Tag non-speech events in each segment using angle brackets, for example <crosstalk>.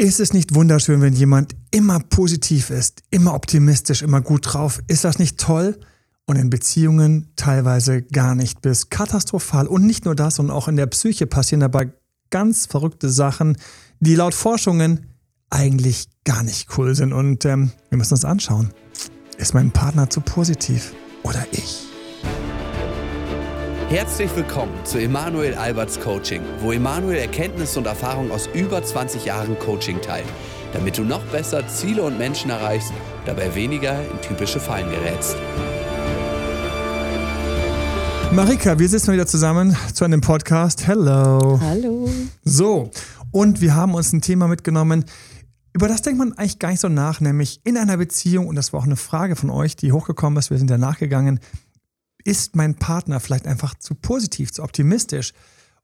Ist es nicht wunderschön, wenn jemand immer positiv ist, immer optimistisch, immer gut drauf? Ist das nicht toll? Und in Beziehungen teilweise gar nicht bis katastrophal. Und nicht nur das, sondern auch in der Psyche passieren dabei ganz verrückte Sachen, die laut Forschungen eigentlich gar nicht cool sind. Und ähm, wir müssen uns anschauen. Ist mein Partner zu positiv oder ich? Herzlich willkommen zu Emanuel Alberts Coaching, wo Emanuel Erkenntnisse und Erfahrung aus über 20 Jahren Coaching teilt, damit du noch besser Ziele und Menschen erreichst, dabei weniger in typische Fallen gerätst. Marika, wir sitzen wieder zusammen zu einem Podcast. Hello. Hallo. So, und wir haben uns ein Thema mitgenommen, über das denkt man eigentlich gar nicht so nach, nämlich in einer Beziehung, und das war auch eine Frage von euch, die hochgekommen ist, wir sind ja nachgegangen, ist mein Partner vielleicht einfach zu positiv, zu optimistisch?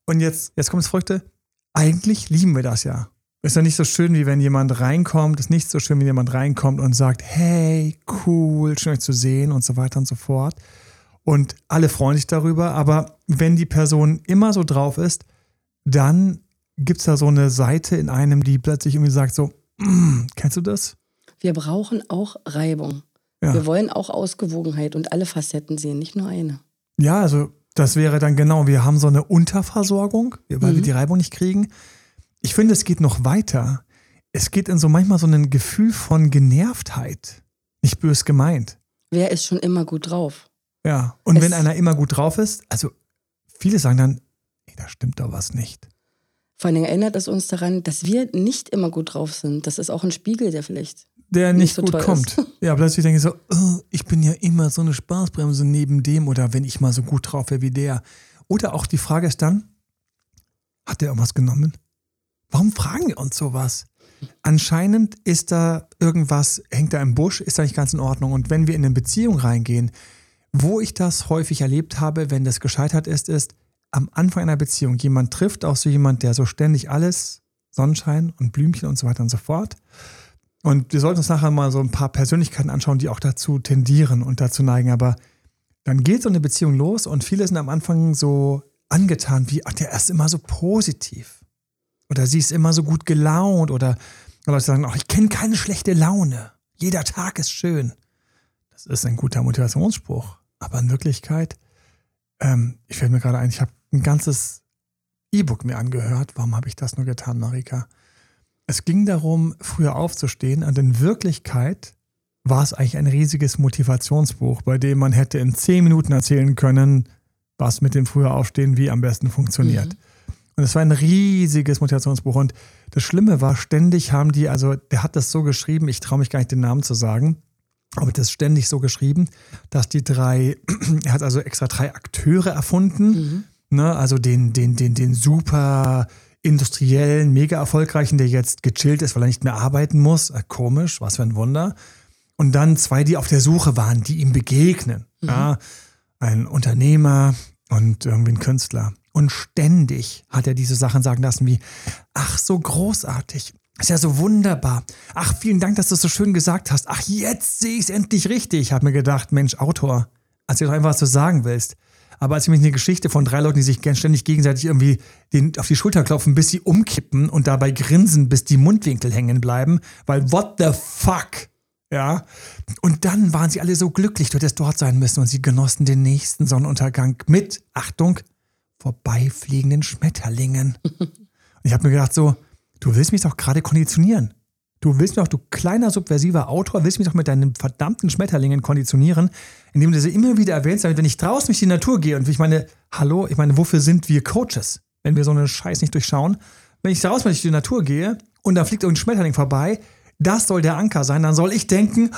Und jetzt, jetzt kommt das Verrückte, eigentlich lieben wir das ja. Ist ja nicht so schön, wie wenn jemand reinkommt, ist nicht so schön, wenn jemand reinkommt und sagt, hey, cool, schön euch zu sehen und so weiter und so fort. Und alle freuen sich darüber, aber wenn die Person immer so drauf ist, dann gibt es da so eine Seite in einem, die plötzlich irgendwie sagt so, mm, kennst du das? Wir brauchen auch Reibung. Ja. Wir wollen auch Ausgewogenheit und alle Facetten sehen, nicht nur eine. Ja, also das wäre dann genau, wir haben so eine Unterversorgung, weil mhm. wir die Reibung nicht kriegen. Ich finde, es geht noch weiter. Es geht in so manchmal so ein Gefühl von Genervtheit. Nicht bös gemeint. Wer ist schon immer gut drauf? Ja, und es wenn einer immer gut drauf ist, also viele sagen dann, nee, da stimmt doch was nicht. Vor allem erinnert es uns daran, dass wir nicht immer gut drauf sind. Das ist auch ein Spiegel, der vielleicht der nicht, nicht so gut kommt. Ist. <laughs> Ja, plötzlich denke ich so, oh, ich bin ja immer so eine Spaßbremse neben dem oder wenn ich mal so gut drauf wäre wie der. Oder auch die Frage ist dann, hat der irgendwas genommen? Warum fragen wir uns sowas? Anscheinend ist da irgendwas, hängt da im Busch, ist da nicht ganz in Ordnung. Und wenn wir in eine Beziehung reingehen, wo ich das häufig erlebt habe, wenn das gescheitert ist, ist, am Anfang einer Beziehung, jemand trifft auch so jemand, der so ständig alles, Sonnenschein und Blümchen und so weiter und so fort, und wir sollten uns nachher mal so ein paar Persönlichkeiten anschauen, die auch dazu tendieren und dazu neigen. Aber dann geht so eine Beziehung los und viele sind am Anfang so angetan wie, ach, der ist immer so positiv. Oder sie ist immer so gut gelaunt. Oder Leute sagen, ach, ich kenne keine schlechte Laune. Jeder Tag ist schön. Das ist ein guter Motivationsspruch. Aber in Wirklichkeit, ähm, ich fällt mir gerade ein, ich habe ein ganzes E-Book mir angehört. Warum habe ich das nur getan, Marika? Es ging darum, früher aufzustehen und in Wirklichkeit war es eigentlich ein riesiges Motivationsbuch, bei dem man hätte in zehn Minuten erzählen können, was mit dem früher Aufstehen wie am besten funktioniert. Mhm. Und es war ein riesiges Motivationsbuch. Und das Schlimme war, ständig haben die, also der hat das so geschrieben, ich traue mich gar nicht den Namen zu sagen, aber das ständig so geschrieben, dass die drei, <clears throat> er hat also extra drei Akteure erfunden, mhm. ne, also den, den, den, den super industriellen, mega erfolgreichen, der jetzt gechillt ist, weil er nicht mehr arbeiten muss. Äh, komisch, was für ein Wunder. Und dann zwei, die auf der Suche waren, die ihm begegnen. Mhm. Ja, ein Unternehmer und irgendwie ein Künstler. Und ständig hat er diese Sachen sagen lassen wie, ach, so großartig. Ist ja so wunderbar. Ach, vielen Dank, dass du es so schön gesagt hast. Ach, jetzt sehe ich es endlich richtig. Ich habe mir gedacht, Mensch, Autor, als du doch einfach was du sagen willst. Aber als ich mich eine Geschichte von drei Leuten, die sich ständig gegenseitig irgendwie den, auf die Schulter klopfen, bis sie umkippen und dabei grinsen, bis die Mundwinkel hängen bleiben, weil what the fuck? Ja. Und dann waren sie alle so glücklich, du hättest dort sein müssen und sie genossen den nächsten Sonnenuntergang mit, Achtung, vorbeifliegenden Schmetterlingen. <laughs> und ich habe mir gedacht, so, du willst mich doch gerade konditionieren. Du willst mir doch, du kleiner subversiver Autor, willst mich doch mit deinen verdammten Schmetterlingen konditionieren, indem du sie immer wieder erwähnst, damit wenn ich draußen durch die Natur gehe und ich meine, hallo, ich meine, wofür sind wir Coaches, wenn wir so einen Scheiß nicht durchschauen? Wenn ich draußen durch die Natur gehe und da fliegt irgendein Schmetterling vorbei, das soll der Anker sein, dann soll ich denken,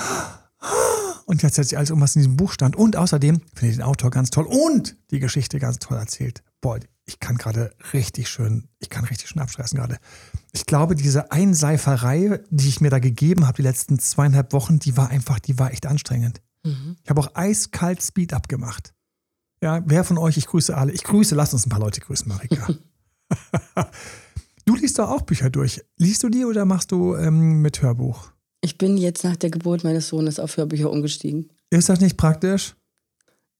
<gasps> und jetzt setze ich alles um, was in diesem Buch stand. Und außerdem finde ich den Autor ganz toll und die Geschichte ganz toll erzählt. Boah, ich kann gerade richtig schön, ich kann richtig schön abstressen gerade. Ich glaube, diese Einseiferei, die ich mir da gegeben habe, die letzten zweieinhalb Wochen, die war einfach, die war echt anstrengend. Mhm. Ich habe auch eiskalt Speed abgemacht. Ja, wer von euch, ich grüße alle. Ich grüße, lass uns ein paar Leute grüßen, Marika. <laughs> du liest doch auch Bücher durch. Liest du die oder machst du ähm, mit Hörbuch? Ich bin jetzt nach der Geburt meines Sohnes auf Hörbücher umgestiegen. Ist das nicht praktisch?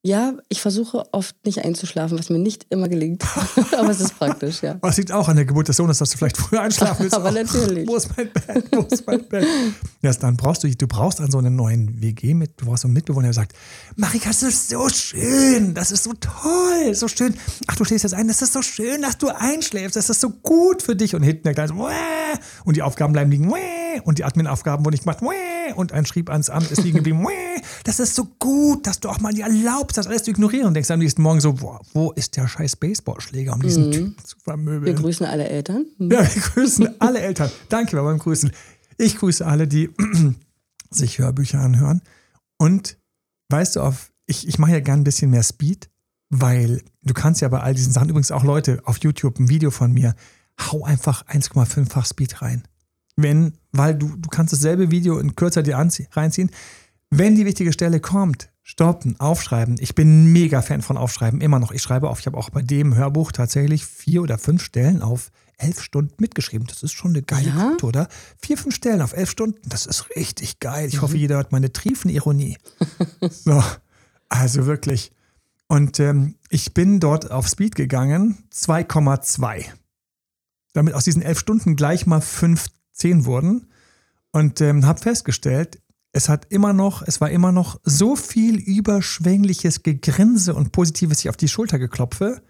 Ja, ich versuche oft nicht einzuschlafen, was mir nicht immer gelingt. <laughs> Aber es ist praktisch, ja. Was liegt auch an der Geburt des Sohnes, dass du vielleicht früher einschlafen willst. <laughs> Aber natürlich. Wo ist mein Bett? Wo ist mein Bett? Ja, dann brauchst du, du brauchst an so einen neuen WG mit, du brauchst einen Mitbewohner, der sagt, Marika, das ist so schön, das ist so toll, so schön. Ach, du stehst jetzt ein, das ist so schön, dass du einschläfst, das ist so gut für dich. Und hinten der Kleine so, und die Aufgaben bleiben liegen, und die Admin-Aufgaben wurden nicht gemacht, und ein Schrieb ans Amt ist liegen geblieben, das ist so gut, dass du auch mal dir erlaubst, das alles zu ignorieren und denkst am nächsten Morgen so, boah, wo ist der scheiß Baseballschläger, um diesen mhm. Typen zu vermöbeln? Wir grüßen alle Eltern. Mhm. Ja, wir grüßen alle Eltern. Danke beim Grüßen. Ich grüße alle, die <clears throat> sich Hörbücher anhören. Und weißt du, auf, ich, ich mache ja gern ein bisschen mehr Speed, weil du kannst ja bei all diesen Sachen, übrigens auch Leute auf YouTube, ein Video von mir, hau einfach 1,5-fach Speed rein. Wenn, weil du, du kannst dasselbe Video in kürzer dir reinziehen. Wenn die wichtige Stelle kommt, stoppen, aufschreiben. Ich bin mega Fan von Aufschreiben, immer noch. Ich schreibe auf. Ich habe auch bei dem Hörbuch tatsächlich vier oder fünf Stellen auf elf Stunden mitgeschrieben. Das ist schon eine geile ja. Quote, oder? Vier, fünf Stellen auf elf Stunden. Das ist richtig geil. Ich mhm. hoffe, jeder hört meine Triefenironie. <laughs> so, also wirklich. Und ähm, ich bin dort auf Speed gegangen, 2,2. Damit aus diesen elf Stunden gleich mal fünf, zehn wurden. Und ähm, habe festgestellt, es hat immer noch, es war immer noch so viel überschwängliches Gegrinse und positives sich auf die Schulter geklopfe.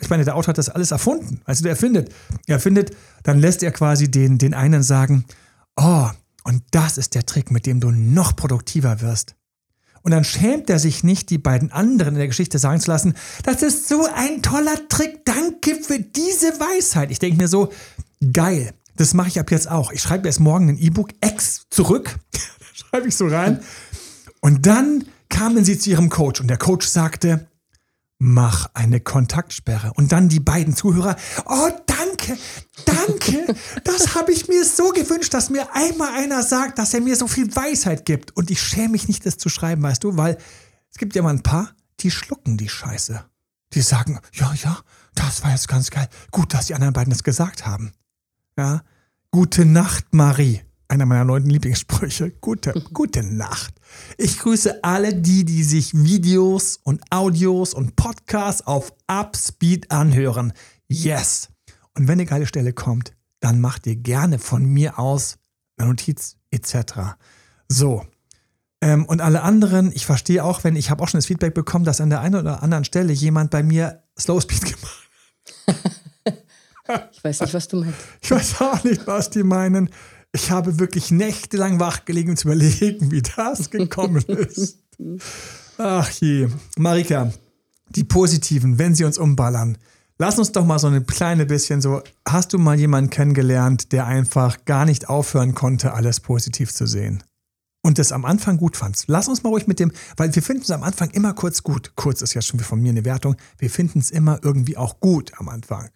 Ich meine, der Autor hat das alles erfunden. Also der erfindet, er findet, dann lässt er quasi den, den einen sagen, oh, und das ist der Trick, mit dem du noch produktiver wirst. Und dann schämt er sich nicht, die beiden anderen in der Geschichte sagen zu lassen, das ist so ein toller Trick, danke für diese Weisheit. Ich denke mir so, geil, das mache ich ab jetzt auch. Ich schreibe erst morgen ein E-Book X zurück <laughs> schreibe ich so rein. Und dann kamen sie zu ihrem Coach und der Coach sagte, mach eine Kontaktsperre. Und dann die beiden Zuhörer, oh danke, danke, das habe ich mir so gewünscht, dass mir einmal einer sagt, dass er mir so viel Weisheit gibt. Und ich schäme mich nicht, das zu schreiben, weißt du, weil es gibt ja mal ein paar, die schlucken die Scheiße. Die sagen, ja, ja, das war jetzt ganz geil. Gut, dass die anderen beiden das gesagt haben. Ja, gute Nacht, Marie einer meiner neuen Lieblingssprüche. Gute, <laughs> gute Nacht. Ich grüße alle die, die sich Videos und Audios und Podcasts auf Upspeed anhören. Yes. Und wenn eine geile Stelle kommt, dann macht ihr gerne von mir aus eine Notiz etc. So. Ähm, und alle anderen, ich verstehe auch, wenn ich habe auch schon das Feedback bekommen, dass an der einen oder anderen Stelle jemand bei mir Slow Speed <laughs> gemacht hat. Ich weiß nicht, was du meinst. Ich weiß auch nicht, was die meinen. Ich habe wirklich nächtelang wach gelegen und zu überlegen, wie das gekommen <laughs> ist. Ach je. Marika, die Positiven, wenn sie uns umballern. Lass uns doch mal so eine kleine bisschen so. Hast du mal jemanden kennengelernt, der einfach gar nicht aufhören konnte, alles positiv zu sehen? Und das am Anfang gut fand? Lass uns mal ruhig mit dem, weil wir finden es am Anfang immer kurz gut. Kurz ist ja schon von mir eine Wertung. Wir finden es immer irgendwie auch gut am Anfang.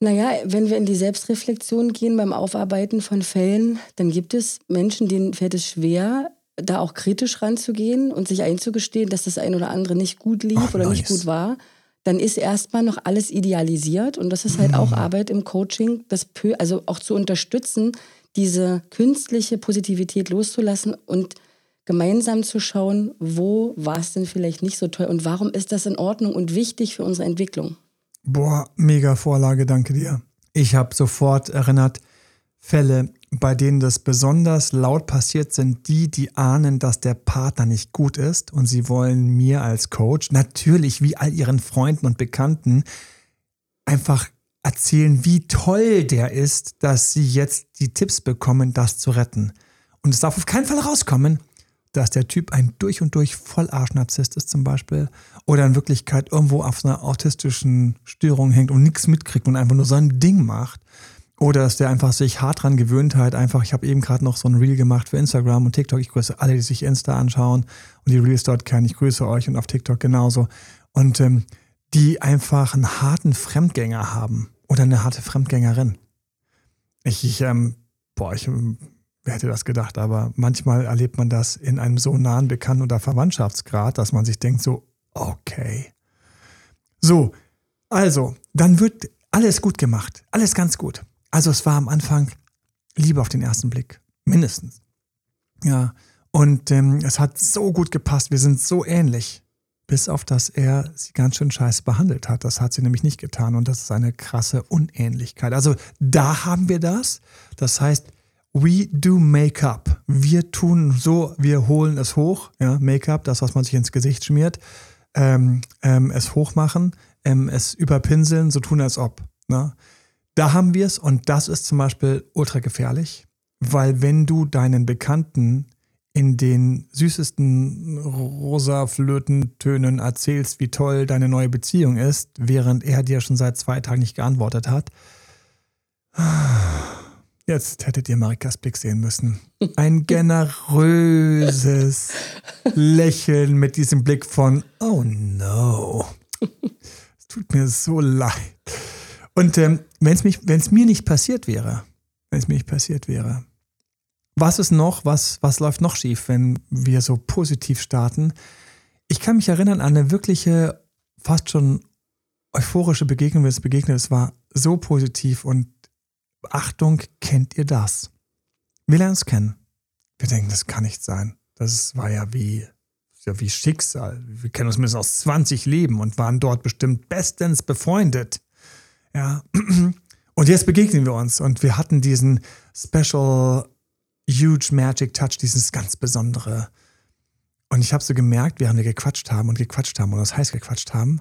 Naja, wenn wir in die Selbstreflexion gehen beim Aufarbeiten von Fällen, dann gibt es Menschen, denen fällt es schwer, da auch kritisch ranzugehen und sich einzugestehen, dass das ein oder andere nicht gut lief Ach, oder nice. nicht gut war. Dann ist erstmal noch alles idealisiert und das ist halt mhm. auch Arbeit im Coaching, das also auch zu unterstützen, diese künstliche Positivität loszulassen und gemeinsam zu schauen, wo war es denn vielleicht nicht so toll und warum ist das in Ordnung und wichtig für unsere Entwicklung. Boah, mega Vorlage, danke dir. Ich habe sofort erinnert, Fälle, bei denen das besonders laut passiert, sind die, die ahnen, dass der Partner nicht gut ist und sie wollen mir als Coach, natürlich wie all ihren Freunden und Bekannten, einfach erzählen, wie toll der ist, dass sie jetzt die Tipps bekommen, das zu retten. Und es darf auf keinen Fall rauskommen, dass der Typ ein durch und durch Vollarsch-Narzisst ist zum Beispiel oder in Wirklichkeit irgendwo auf einer autistischen Störung hängt und nichts mitkriegt und einfach nur sein Ding macht. Oder dass der einfach sich hart dran gewöhnt hat. Einfach, ich habe eben gerade noch so ein Reel gemacht für Instagram und TikTok. Ich grüße alle, die sich Insta anschauen und die Reels dort kennen. Ich grüße euch und auf TikTok genauso. Und ähm, die einfach einen harten Fremdgänger haben oder eine harte Fremdgängerin. Ich, ich ähm, boah, ich Wer hätte das gedacht? Aber manchmal erlebt man das in einem so nahen Bekannten- oder Verwandtschaftsgrad, dass man sich denkt so, okay. So, also, dann wird alles gut gemacht. Alles ganz gut. Also es war am Anfang Liebe auf den ersten Blick. Mindestens. Ja. Und ähm, es hat so gut gepasst. Wir sind so ähnlich. Bis auf, dass er sie ganz schön scheiße behandelt hat. Das hat sie nämlich nicht getan. Und das ist eine krasse Unähnlichkeit. Also da haben wir das. Das heißt, we do Make-up. Wir tun so, wir holen es hoch. Ja, Make-up, das, was man sich ins Gesicht schmiert. Ähm, ähm, es hochmachen, ähm, es überpinseln, so tun als ob. Ne? Da haben wir es und das ist zum Beispiel ultra gefährlich, weil wenn du deinen Bekannten in den süßesten rosa Flötentönen erzählst, wie toll deine neue Beziehung ist, während er dir schon seit zwei Tagen nicht geantwortet hat. Jetzt hättet ihr Marikas Blick sehen müssen. Ein <laughs> generöses Lächeln mit diesem Blick von, oh no. Es tut mir so leid. Und ähm, wenn es mir nicht passiert wäre, wenn es mir nicht passiert wäre, was ist noch, was, was läuft noch schief, wenn wir so positiv starten? Ich kann mich erinnern an eine wirkliche, fast schon euphorische Begegnung, wie es begegnet. Es war so positiv und Achtung, kennt ihr das? Wir lernen es kennen. Wir denken, das kann nicht sein. Das war ja wie, ja wie Schicksal. Wir kennen uns mindestens aus 20 Leben und waren dort bestimmt bestens befreundet. Ja. <clears throat> Und jetzt begegnen wir uns und wir hatten diesen Special huge Magic Touch, dieses ganz Besondere. Und ich habe so gemerkt, während wir gequatscht haben und gequatscht haben und das heißt gequatscht haben,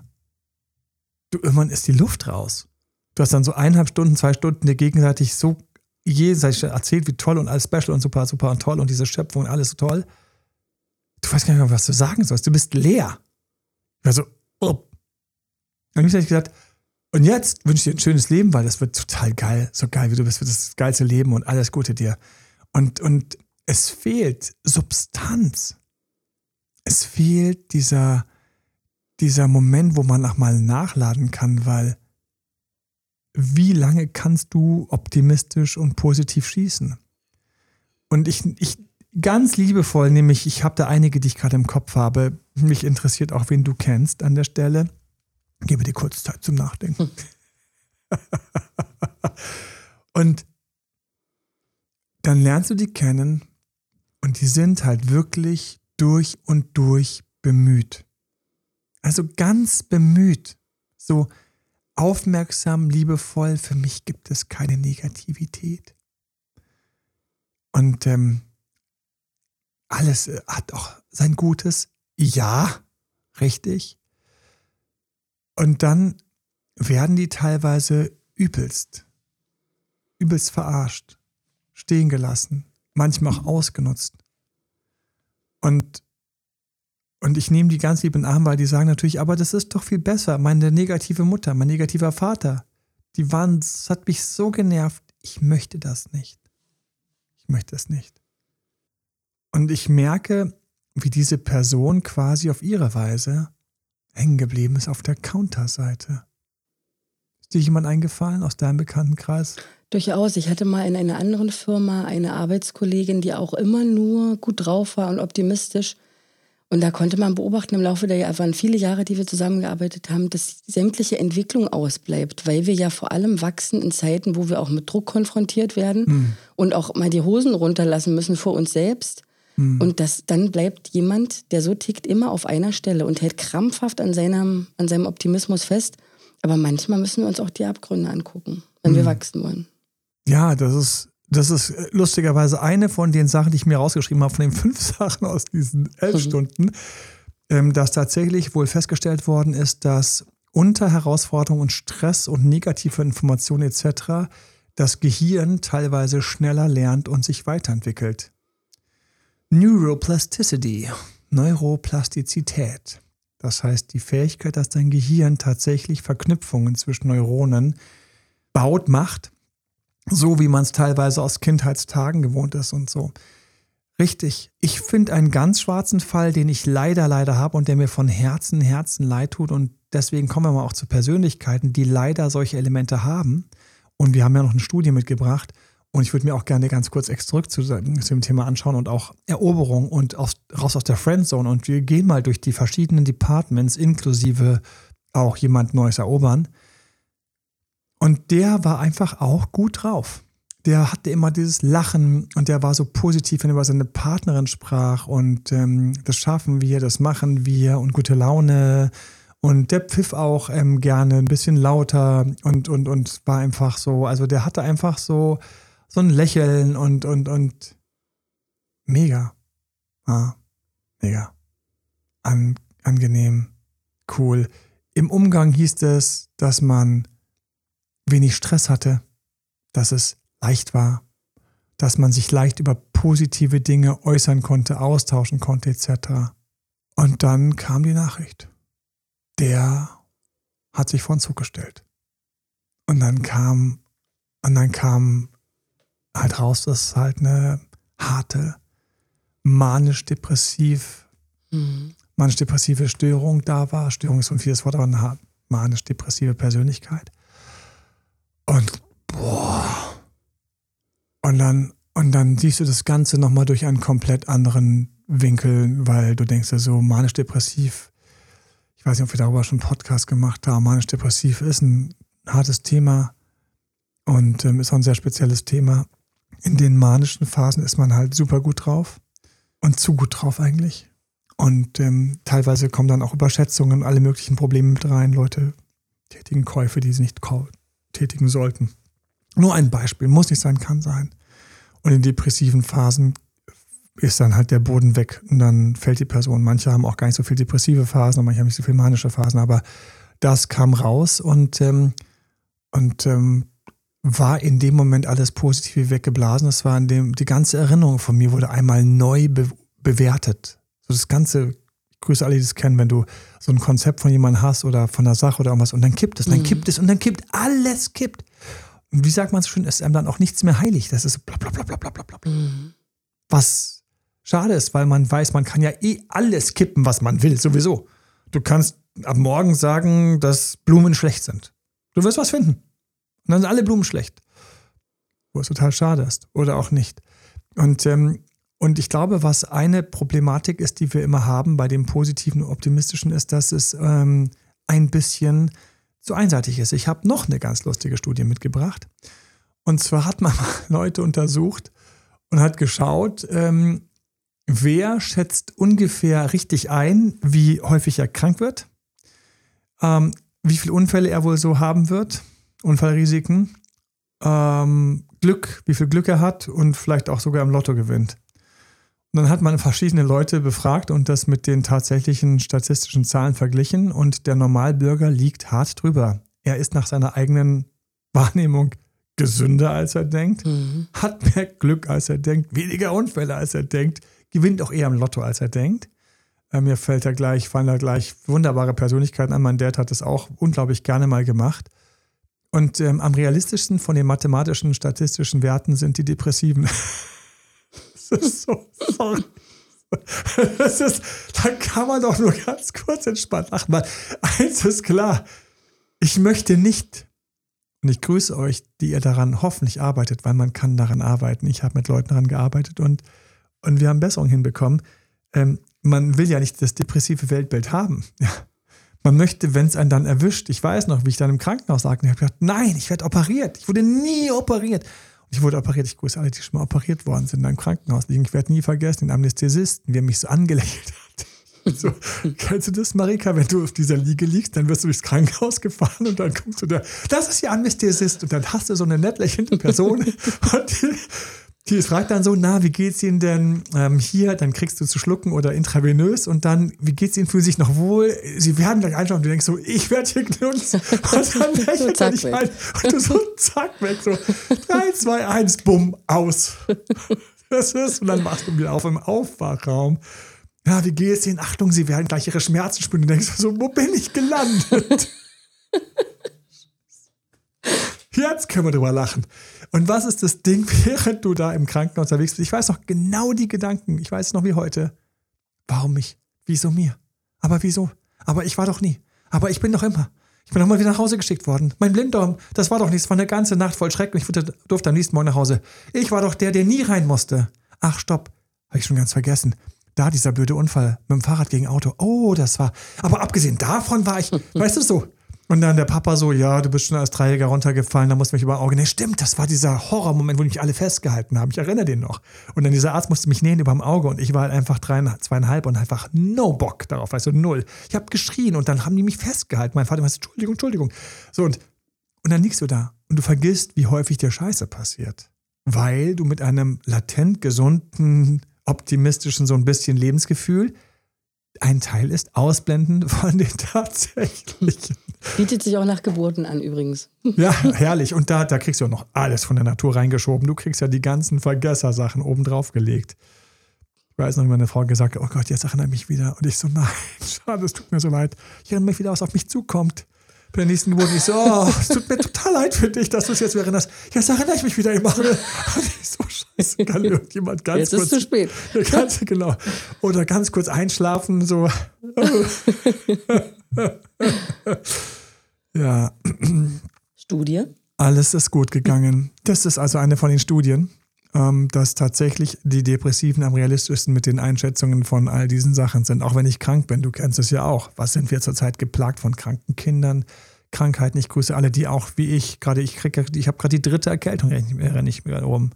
du, irgendwann ist die Luft raus. Du hast dann so eineinhalb Stunden, zwei Stunden dir gegenseitig so jenseitig erzählt, wie toll und alles special und super, super und toll und diese Schöpfung und alles so toll. Du weißt gar nicht mehr, was du sagen sollst. Du bist leer. Also, oh. Und ich habe gesagt, und jetzt wünsche ich dir ein schönes Leben, weil das wird total geil. So geil, wie du bist, wird das geilste Leben und alles Gute dir. Und, und es fehlt Substanz. Es fehlt dieser, dieser Moment, wo man nochmal nachladen kann, weil wie lange kannst du optimistisch und positiv schießen? Und ich, ich ganz liebevoll, nämlich ich habe da einige, die ich gerade im Kopf habe. Mich interessiert auch, wen du kennst an der Stelle. Gebe dir kurz Zeit zum Nachdenken. Hm. <laughs> und dann lernst du die kennen und die sind halt wirklich durch und durch bemüht. Also ganz bemüht. So aufmerksam, liebevoll. Für mich gibt es keine Negativität. Und ähm, alles äh, hat auch sein Gutes. Ja, richtig. Und dann werden die teilweise übelst, übelst verarscht stehen gelassen, manchmal auch ausgenutzt. Und, und ich nehme die ganz lieb in den Arm, weil die sagen natürlich, aber das ist doch viel besser. Meine negative Mutter, mein negativer Vater, die waren, das hat mich so genervt. Ich möchte das nicht. Ich möchte es nicht. Und ich merke, wie diese Person quasi auf ihre Weise hängen geblieben ist auf der Counterseite. Ist dir jemand eingefallen aus deinem Bekanntenkreis? Durchaus. Ich hatte mal in einer anderen Firma eine Arbeitskollegin, die auch immer nur gut drauf war und optimistisch. Und da konnte man beobachten im Laufe der Jahre, waren viele Jahre, die wir zusammengearbeitet haben, dass sämtliche Entwicklung ausbleibt, weil wir ja vor allem wachsen in Zeiten, wo wir auch mit Druck konfrontiert werden mhm. und auch mal die Hosen runterlassen müssen vor uns selbst. Mhm. Und das, dann bleibt jemand, der so tickt, immer auf einer Stelle und hält krampfhaft an seinem, an seinem Optimismus fest. Aber manchmal müssen wir uns auch die Abgründe angucken, wenn mhm. wir wachsen wollen. Ja, das ist, das ist lustigerweise eine von den Sachen, die ich mir rausgeschrieben habe, von den <laughs> fünf Sachen aus diesen elf mhm. Stunden, ähm, dass tatsächlich wohl festgestellt worden ist, dass unter Herausforderungen und Stress und negative Informationen etc. das Gehirn teilweise schneller lernt und sich weiterentwickelt. Neuroplasticity, Neuroplastizität. Das heißt die Fähigkeit, dass dein Gehirn tatsächlich Verknüpfungen zwischen Neuronen baut, macht so wie man es teilweise aus Kindheitstagen gewohnt ist und so. Richtig. Ich finde einen ganz schwarzen Fall, den ich leider, leider habe und der mir von Herzen, Herzen leid tut. Und deswegen kommen wir mal auch zu Persönlichkeiten, die leider solche Elemente haben. Und wir haben ja noch eine Studie mitgebracht. Und ich würde mir auch gerne ganz kurz extra zurück zu, dem Thema anschauen und auch Eroberung und aus, raus aus der Friendzone. Und wir gehen mal durch die verschiedenen Departments, inklusive auch jemand Neues erobern. Und der war einfach auch gut drauf. der hatte immer dieses Lachen und der war so positiv, wenn er über seine Partnerin sprach und ähm, das schaffen wir, das machen wir und gute Laune. Und der pfiff auch ähm, gerne ein bisschen lauter und, und, und war einfach so, also der hatte einfach so, so ein Lächeln und, und, und mega. Ah, mega. An, angenehm, cool. Im Umgang hieß es, dass man wenig Stress hatte, dass es leicht war, dass man sich leicht über positive Dinge äußern konnte, austauschen konnte etc. Und dann kam die Nachricht. Der hat sich vor den Zug gestellt. Und dann kam, und dann kam halt raus, dass halt eine harte, manisch-depressiv, mhm. manisch-depressive Störung da war. Störung ist ein vieles Wort, aber eine manisch-depressive Persönlichkeit. Und boah. Und dann, und dann siehst du das Ganze nochmal durch einen komplett anderen Winkel, weil du denkst ja so, manisch-depressiv, ich weiß nicht, ob wir darüber schon einen Podcast gemacht haben, manisch-depressiv ist ein hartes Thema und ähm, ist auch ein sehr spezielles Thema. In den manischen Phasen ist man halt super gut drauf und zu gut drauf eigentlich. Und ähm, teilweise kommen dann auch Überschätzungen, alle möglichen Probleme mit rein. Leute tätigen Käufe, die sie nicht tätigen sollten. Nur ein Beispiel, muss nicht sein, kann sein. Und in depressiven Phasen ist dann halt der Boden weg und dann fällt die Person. Manche haben auch gar nicht so viel depressive Phasen und manche haben nicht so viel manische Phasen, aber das kam raus und, ähm, und ähm, war in dem Moment alles Positive weggeblasen. Das war in dem, die ganze Erinnerung von mir wurde einmal neu be bewertet. So das ganze, grüße alle, die das kennen, wenn du so ein Konzept von jemandem hast oder von einer Sache oder irgendwas und dann kippt es, dann mhm. kippt es und dann kippt alles kippt. Und wie sagt man so schön, ist einem dann auch nichts mehr heilig. Das ist bla bla bla bla bla bla bla. Mhm. Was schade ist, weil man weiß, man kann ja eh alles kippen, was man will, sowieso. Du kannst ab morgen sagen, dass Blumen schlecht sind. Du wirst was finden. Und dann sind alle Blumen schlecht. Wo es total schade ist. Oder auch nicht. Und, ähm, und ich glaube, was eine Problematik ist, die wir immer haben bei dem Positiven und Optimistischen, ist, dass es ähm, ein bisschen zu einseitig ist. Ich habe noch eine ganz lustige Studie mitgebracht. Und zwar hat man <laughs> Leute untersucht und hat geschaut, ähm, wer schätzt ungefähr richtig ein, wie häufig er krank wird, ähm, wie viele Unfälle er wohl so haben wird, Unfallrisiken, ähm, Glück, wie viel Glück er hat und vielleicht auch sogar im Lotto gewinnt. Dann hat man verschiedene Leute befragt und das mit den tatsächlichen statistischen Zahlen verglichen und der Normalbürger liegt hart drüber. Er ist nach seiner eigenen Wahrnehmung gesünder, als er denkt, mhm. hat mehr Glück, als er denkt, weniger Unfälle, als er denkt, gewinnt auch eher im Lotto, als er denkt. Äh, mir fällt da gleich, fallen da gleich wunderbare Persönlichkeiten an. Mein Dad hat das auch unglaublich gerne mal gemacht. Und ähm, am realistischsten von den mathematischen, statistischen Werten sind die Depressiven. <laughs> so sorry. Das ist, da kann man doch nur ganz kurz entspannt lachen. Eins ist klar, ich möchte nicht, und ich grüße euch, die ihr daran hoffentlich arbeitet, weil man kann daran arbeiten. Ich habe mit Leuten daran gearbeitet und und wir haben Besserung hinbekommen. Ähm, man will ja nicht das depressive Weltbild haben. Ja. Man möchte, wenn es einen dann erwischt, ich weiß noch, wie ich dann im Krankenhaus lag, und ich habe gedacht, nein, ich werde operiert. Ich wurde nie operiert. Ich wurde operiert, ich grüße alle, die schon mal operiert worden sind, in einem Krankenhaus liegen. Ich werde nie vergessen, den Anästhesisten, wie er mich so angelächelt hat. <laughs> So, kennst du das, Marika? Wenn du auf dieser Liege liegst, dann wirst du durchs Krankenhaus gefahren und dann kommst du da, das ist ja Anästhesist und dann hast du so eine nett lächelnde Person <laughs> und die, die fragt dann so, na, wie geht's Ihnen denn ähm, hier? Dann kriegst du zu schlucken oder intravenös und dann, wie geht's Ihnen? Fühlen Sie sich noch wohl? Sie werden gleich einschauen und du denkst so, ich werde hier genutzt. <laughs> Und dann lächelt er dich ein und du so, zack, weg, so, 3, 2, 1, bumm, aus. Das ist, und dann machst du wieder auf im Aufwachraum. Ja, wie geht's Ihnen? Achtung, Sie werden gleich Ihre Schmerzen spüren. Du denkst so, wo bin ich gelandet? <laughs> Jetzt können wir drüber lachen. Und was ist das Ding, <laughs> während du da im Krankenhaus unterwegs bist? Ich weiß noch genau die Gedanken. Ich weiß noch wie heute. Warum mich? Wieso mir? Aber wieso? Aber ich war doch nie. Aber ich bin doch immer. Ich bin doch mal wieder nach Hause geschickt worden. Mein Blinddarm, das war doch nichts. War eine ganze Nacht voll Schreck und ich durfte am nächsten Morgen nach Hause. Ich war doch der, der nie rein musste. Ach, stopp. Habe ich schon ganz vergessen. Da dieser blöde Unfall mit dem Fahrrad gegen Auto. Oh, das war. Aber abgesehen davon war ich, weißt du so, Und dann der Papa so, ja, du bist schon als Dreijähriger runtergefallen, da musst du mich über Auge. Nee, stimmt, das war dieser Horrormoment, wo mich alle festgehalten haben. Ich erinnere den noch. Und dann dieser Arzt musste mich nähen über dem Auge und ich war halt einfach dreieinhalb, zweieinhalb und einfach no Bock darauf, also null. Ich habe geschrien und dann haben die mich festgehalten. Mein Vater meinte, Entschuldigung, Entschuldigung. So und, und dann liegst du da und du vergisst, wie häufig dir Scheiße passiert. Weil du mit einem latent gesunden, optimistischen, so ein bisschen Lebensgefühl ein Teil ist, ausblenden <laughs> von den tatsächlichen. Bietet sich auch nach Geburten an, übrigens. <laughs> Ja, herrlich. Und da, da kriegst du auch noch alles von der Natur reingeschoben. Du kriegst ja die ganzen Vergessersachen oben drauf gelegt. Ich weiß noch, wie meine Frau gesagt hat, oh Gott, jetzt erinnere ich mich wieder. Und ich so, nein, <laughs> schade, es tut mir so leid. Ich erinnere mich wieder, was auf mich zukommt. Bei der nächsten Geburt ich so, oh, es tut mir total leid für dich, dass du es jetzt wieder erinnerst. Jetzt erinnere ich mich wieder immer. Und ich so, scheiße, kann <laughs> irgendjemand ganz jetzt kurz. Ist zu spät. Ganz, genau. Oder ganz kurz einschlafen, so. <laughs> ja. Studie? Alles ist gut gegangen. Das ist also eine von den Studien, dass tatsächlich die Depressiven am realistischsten mit den Einschätzungen von all diesen Sachen sind. Auch wenn ich krank bin, du kennst es ja auch. Was sind wir zurzeit geplagt von kranken Kindern? Krankheiten. Ich grüße alle, die auch wie ich, gerade ich kriege, ich habe gerade die dritte Erkältung, renne ich mir rum.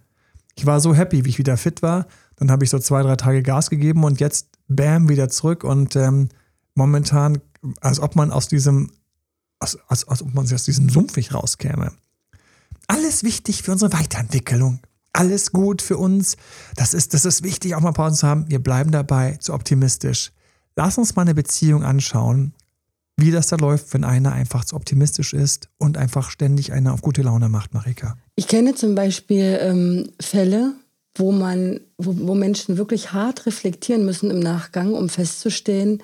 Ich war so happy, wie ich wieder fit war. Dann habe ich so zwei, drei Tage Gas gegeben und jetzt bam, wieder zurück. Und ähm, momentan, als ob man aus diesem, als, als, als ob man aus diesem Sumpf nicht rauskäme. Alles wichtig für unsere Weiterentwicklung. Alles gut für uns. Das ist, das ist wichtig, auch mal Pausen zu haben. Wir bleiben dabei, zu optimistisch. Lass uns mal eine Beziehung anschauen, wie das da läuft, wenn einer einfach zu optimistisch ist und einfach ständig eine auf gute Laune macht, Marika. Ich kenne zum Beispiel ähm, Fälle, wo man, wo, wo Menschen wirklich hart reflektieren müssen im Nachgang, um festzustellen,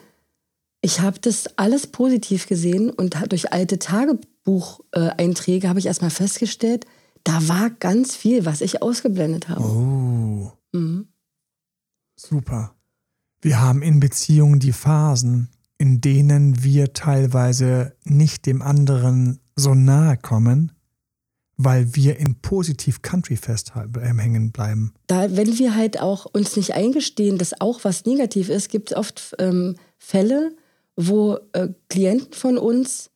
ich habe das alles positiv gesehen und durch alte Tagebucheinträge habe ich erstmal festgestellt, da war ganz viel, was ich ausgeblendet habe. Oh. Mhm. Super. Wir haben in Beziehungen die Phasen, in denen wir teilweise nicht dem anderen so nahe kommen, weil wir in positiv Country festhängen bleiben. Da, wenn wir halt auch uns nicht eingestehen, dass auch was negativ ist, gibt es oft ähm, Fälle, wo äh, Klienten von uns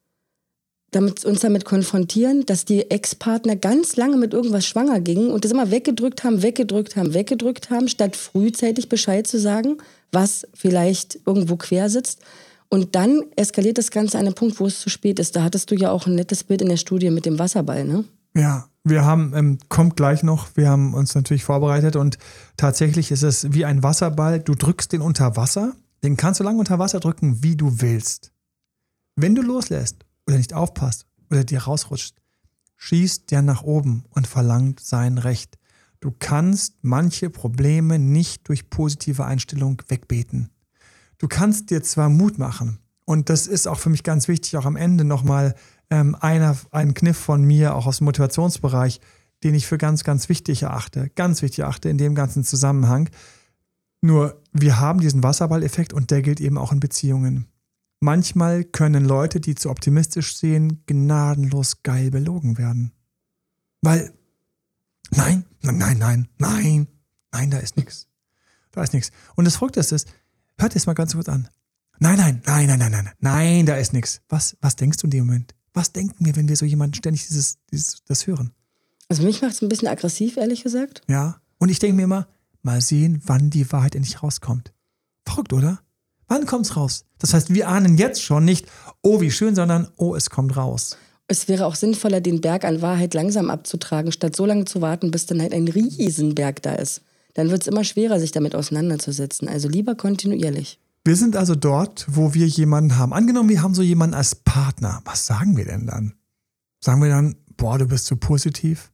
damit, uns damit konfrontieren, dass die Ex-Partner ganz lange mit irgendwas schwanger gingen und das immer weggedrückt haben, weggedrückt haben, weggedrückt haben, statt frühzeitig Bescheid zu sagen, was vielleicht irgendwo quer sitzt. Und dann eskaliert das Ganze an einem Punkt, wo es zu spät ist. Da hattest du ja auch ein nettes Bild in der Studie mit dem Wasserball, ne? Ja, wir haben, ähm, kommt gleich noch, wir haben uns natürlich vorbereitet und tatsächlich ist es wie ein Wasserball. Du drückst den unter Wasser, den kannst du lange unter Wasser drücken, wie du willst. Wenn du loslässt oder nicht aufpasst oder dir rausrutscht, schießt der nach oben und verlangt sein Recht. Du kannst manche Probleme nicht durch positive Einstellung wegbeten. Du kannst dir zwar Mut machen, und das ist auch für mich ganz wichtig, auch am Ende nochmal ähm, einer, ein Kniff von mir, auch aus dem Motivationsbereich, den ich für ganz, ganz wichtig erachte, ganz wichtig erachte in dem ganzen Zusammenhang. Nur, wir haben diesen Wasserballeffekt und der gilt eben auch in Beziehungen. Manchmal können Leute, die zu optimistisch sehen, gnadenlos geil belogen werden. Weil, nein, nein, nein, nein, nein, nein, da ist nichts. Da ist nichts. Und das Verrückte ist, hört es mal ganz kurz an. Nein, nein, nein, nein, nein, nein, nein, da ist nichts. Was, was denkst du in dem Moment? Was denken wir, wenn wir so jemanden ständig dieses, dieses, das hören? Also mich macht es ein bisschen aggressiv, ehrlich gesagt. Ja. Und ich denke mir immer, mal sehen, wann die Wahrheit endlich rauskommt. Verrückt, oder? Wann kommt's raus? Das heißt, wir ahnen jetzt schon nicht, oh, wie schön, sondern oh, es kommt raus. Es wäre auch sinnvoller, den Berg an Wahrheit langsam abzutragen, statt so lange zu warten, bis dann halt ein Riesenberg da ist. Dann wird es immer schwerer, sich damit auseinanderzusetzen. Also lieber kontinuierlich. Wir sind also dort, wo wir jemanden haben. Angenommen, wir haben so jemanden als Partner. Was sagen wir denn dann? Sagen wir dann, boah, du bist zu positiv?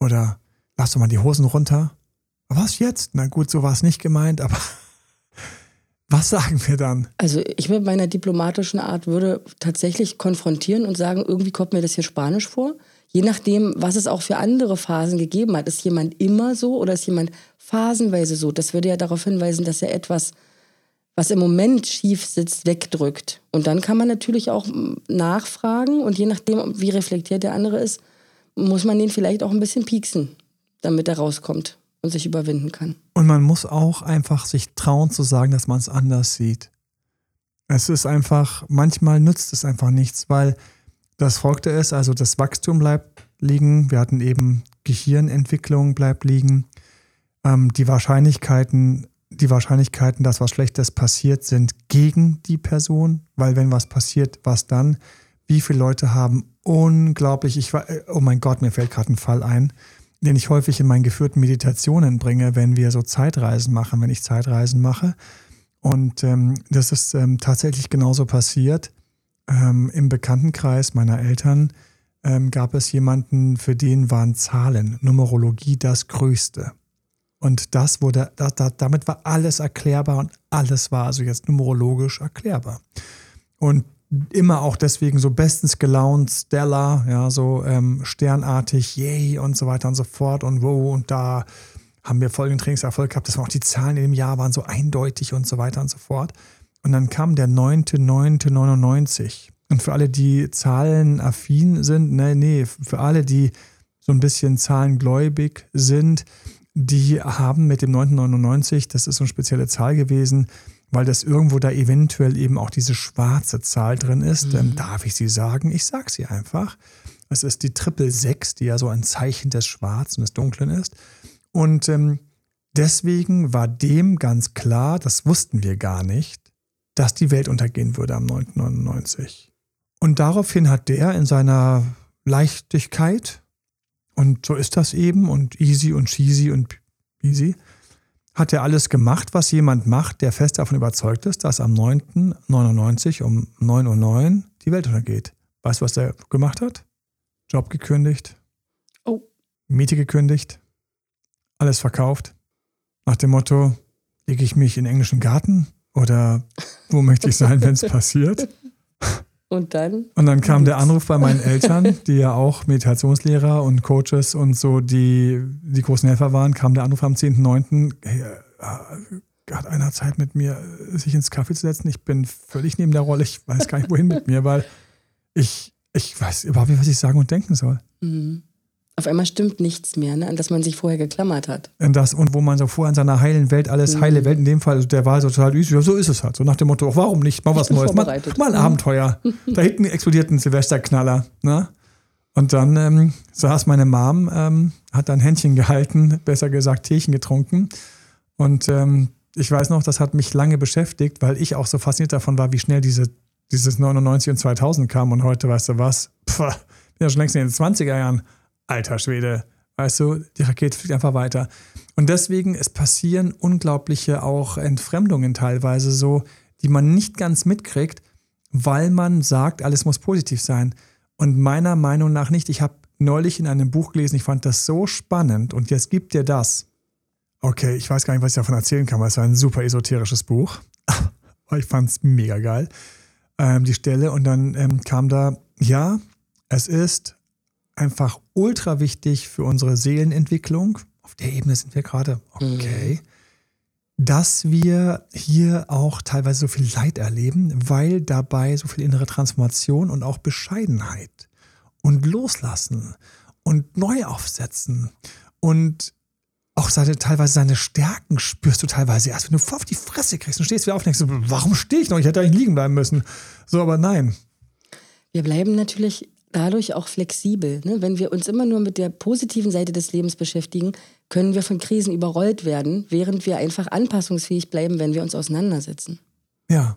Oder lass doch mal die Hosen runter? Was jetzt? Na gut, so war es nicht gemeint, aber was sagen wir dann? Also ich mit meiner diplomatischen Art würde tatsächlich konfrontieren und sagen, irgendwie kommt mir das hier Spanisch vor. Je nachdem, was es auch für andere Phasen gegeben hat. Ist jemand immer so oder ist jemand phasenweise so? Das würde ja darauf hinweisen, dass er etwas, was im Moment schief sitzt, wegdrückt. Und dann kann man natürlich auch nachfragen und je nachdem, wie reflektiert der andere ist, muss man den vielleicht auch ein bisschen pieksen, damit er rauskommt sich überwinden kann. Und man muss auch einfach sich trauen zu sagen, dass man es anders sieht. Es ist einfach, manchmal nützt es einfach nichts, weil das folgte es, also das Wachstum bleibt liegen. Wir hatten eben Gehirnentwicklung bleibt liegen. Ähm, die Wahrscheinlichkeiten, die Wahrscheinlichkeiten, dass was Schlechtes passiert, sind gegen die Person, weil wenn was passiert, was dann? Wie viele Leute haben unglaublich, ich war, oh mein Gott, mir fällt gerade ein Fall ein, den ich häufig in meinen geführten Meditationen bringe, wenn wir so Zeitreisen machen, wenn ich Zeitreisen mache. Und ähm, das ist ähm, tatsächlich genauso passiert. Ähm, Im Bekanntenkreis meiner Eltern ähm, gab es jemanden, für den waren Zahlen, Numerologie das Größte. Und das wurde, da, da, damit war alles erklärbar und alles war also jetzt numerologisch erklärbar. Und immer auch deswegen so bestens gelaunt, stellar, ja, so ähm, sternartig, yay und so weiter und so fort und wo und da haben wir folgenden Trainingserfolg gehabt, dass auch die Zahlen in dem Jahr waren so eindeutig und so weiter und so fort. Und dann kam der 9.9.99. Und für alle, die zahlenaffin sind, nee, nee, für alle, die so ein bisschen zahlengläubig sind, die haben mit dem 999, das ist so eine spezielle Zahl gewesen, weil das irgendwo da eventuell eben auch diese schwarze Zahl drin ist. Mhm. Ähm, darf ich sie sagen? Ich sage sie einfach. Es ist die Triple 6, die ja so ein Zeichen des Schwarzen, des Dunklen ist. Und ähm, deswegen war dem ganz klar, das wussten wir gar nicht, dass die Welt untergehen würde am 999. Und daraufhin hat der in seiner Leichtigkeit, und so ist das eben, und easy und cheesy und easy, hat er alles gemacht, was jemand macht, der fest davon überzeugt ist, dass am 9.99 um 9.09 Uhr die Welt untergeht. Weißt du, was er gemacht hat? Job gekündigt. Oh. Miete gekündigt alles verkauft. Nach dem Motto, lege ich mich in den englischen Garten oder wo möchte ich sein, wenn es <laughs> passiert? Und dann? Und dann kam der Anruf bei meinen Eltern, <laughs> die ja auch Meditationslehrer und Coaches und so die, die großen Helfer waren, kam der Anruf am 10.9. Hey, äh, hat einer Zeit mit mir, sich ins Kaffee zu setzen? Ich bin völlig neben der Rolle. Ich weiß gar nicht, wohin mit mir, weil ich, ich weiß überhaupt nicht, was ich sagen und denken soll. Mhm. Auf einmal stimmt nichts mehr, ne, an das man sich vorher geklammert hat. Und, das, und wo man so vorher in seiner heilen Welt, alles mhm. heile Welt, in dem Fall, also der war so total ja, so ist es halt. So nach dem Motto, warum nicht? Mal was Neues, mal, mal ein mhm. Abenteuer. da hinten explodiert ein Silvesterknaller. Ne? Und dann ähm, saß meine Mom, ähm, hat dann Händchen gehalten, besser gesagt Teechen getrunken. Und ähm, ich weiß noch, das hat mich lange beschäftigt, weil ich auch so fasziniert davon war, wie schnell diese, dieses 99 und 2000 kam. Und heute, weißt du was, Puh, bin ja schon längst in den 20er Jahren alter Schwede, weißt du, die Rakete fliegt einfach weiter. Und deswegen, es passieren unglaubliche auch Entfremdungen teilweise so, die man nicht ganz mitkriegt, weil man sagt, alles muss positiv sein. Und meiner Meinung nach nicht. Ich habe neulich in einem Buch gelesen, ich fand das so spannend und jetzt gibt dir das. Okay, ich weiß gar nicht, was ich davon erzählen kann, weil es war ein super esoterisches Buch. <laughs> Aber ich fand es mega geil, ähm, die Stelle. Und dann ähm, kam da, ja, es ist einfach ultra wichtig für unsere Seelenentwicklung. Auf der Ebene sind wir gerade. Okay. Mhm. Dass wir hier auch teilweise so viel Leid erleben, weil dabei so viel innere Transformation und auch Bescheidenheit und Loslassen und neu aufsetzen und auch seine, teilweise seine Stärken spürst du teilweise erst, wenn du voll auf die Fresse kriegst und stehst wieder auf und denkst, warum stehe ich noch? Ich hätte eigentlich liegen bleiben müssen. So, aber nein. Wir bleiben natürlich dadurch auch flexibel. Ne? Wenn wir uns immer nur mit der positiven Seite des Lebens beschäftigen, können wir von Krisen überrollt werden, während wir einfach anpassungsfähig bleiben, wenn wir uns auseinandersetzen. Ja,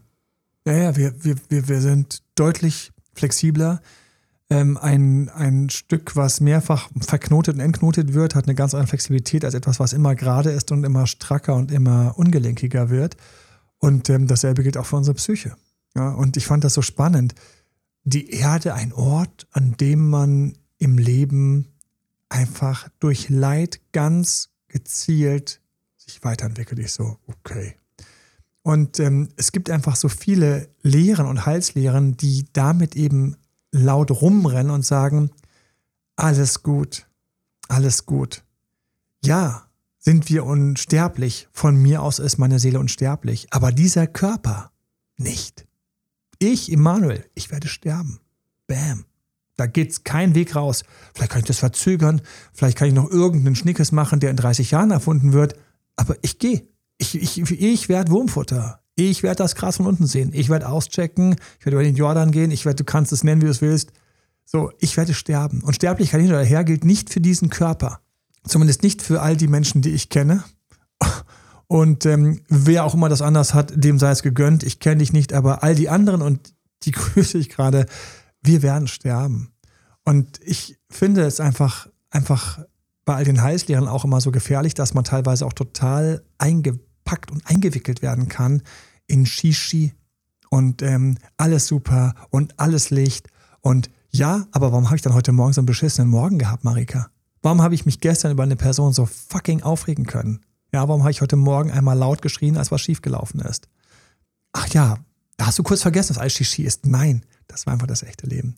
ja, ja, wir, wir, wir, wir sind deutlich flexibler. Ähm, ein, ein Stück, was mehrfach verknotet und entknotet wird, hat eine ganz andere Flexibilität als etwas, was immer gerade ist und immer stracker und immer ungelenkiger wird. Und ähm, dasselbe gilt auch für unsere Psyche. Ja, und ich fand das so spannend die Erde ein Ort, an dem man im Leben einfach durch Leid ganz gezielt sich weiterentwickelt. Ich so, okay. Und ähm, es gibt einfach so viele Lehren und Heilslehren, die damit eben laut rumrennen und sagen, alles gut, alles gut. Ja, sind wir unsterblich. Von mir aus ist meine Seele unsterblich. Aber dieser Körper nicht. Ich, Immanuel, ich werde sterben. Bam. Da geht's kein Weg raus. Vielleicht kann ich das verzögern, vielleicht kann ich noch irgendeinen Schnickes machen, der in 30 Jahren erfunden wird, aber ich gehe. Ich, ich, ich werde Wurmfutter. Ich werde das Gras von unten sehen. Ich werde auschecken. Ich werde über den Jordan gehen. Ich werde, du kannst es nennen, wie du es willst. So, ich werde sterben. Und Sterblichkeit hin oder her gilt nicht für diesen Körper. Zumindest nicht für all die Menschen, die ich kenne. Und ähm, wer auch immer das anders hat, dem sei es gegönnt. Ich kenne dich nicht, aber all die anderen und die <laughs> grüße ich gerade, wir werden sterben. Und ich finde es einfach, einfach bei all den Heißlehrern auch immer so gefährlich, dass man teilweise auch total eingepackt und eingewickelt werden kann in Shishi und ähm, alles super und alles Licht. Und ja, aber warum habe ich dann heute Morgen so einen beschissenen Morgen gehabt, Marika? Warum habe ich mich gestern über eine Person so fucking aufregen können? Ja, warum habe ich heute Morgen einmal laut geschrien, als was schiefgelaufen ist? Ach ja, da hast du kurz vergessen, dass alles Shishi ist. Nein, das war einfach das echte Leben.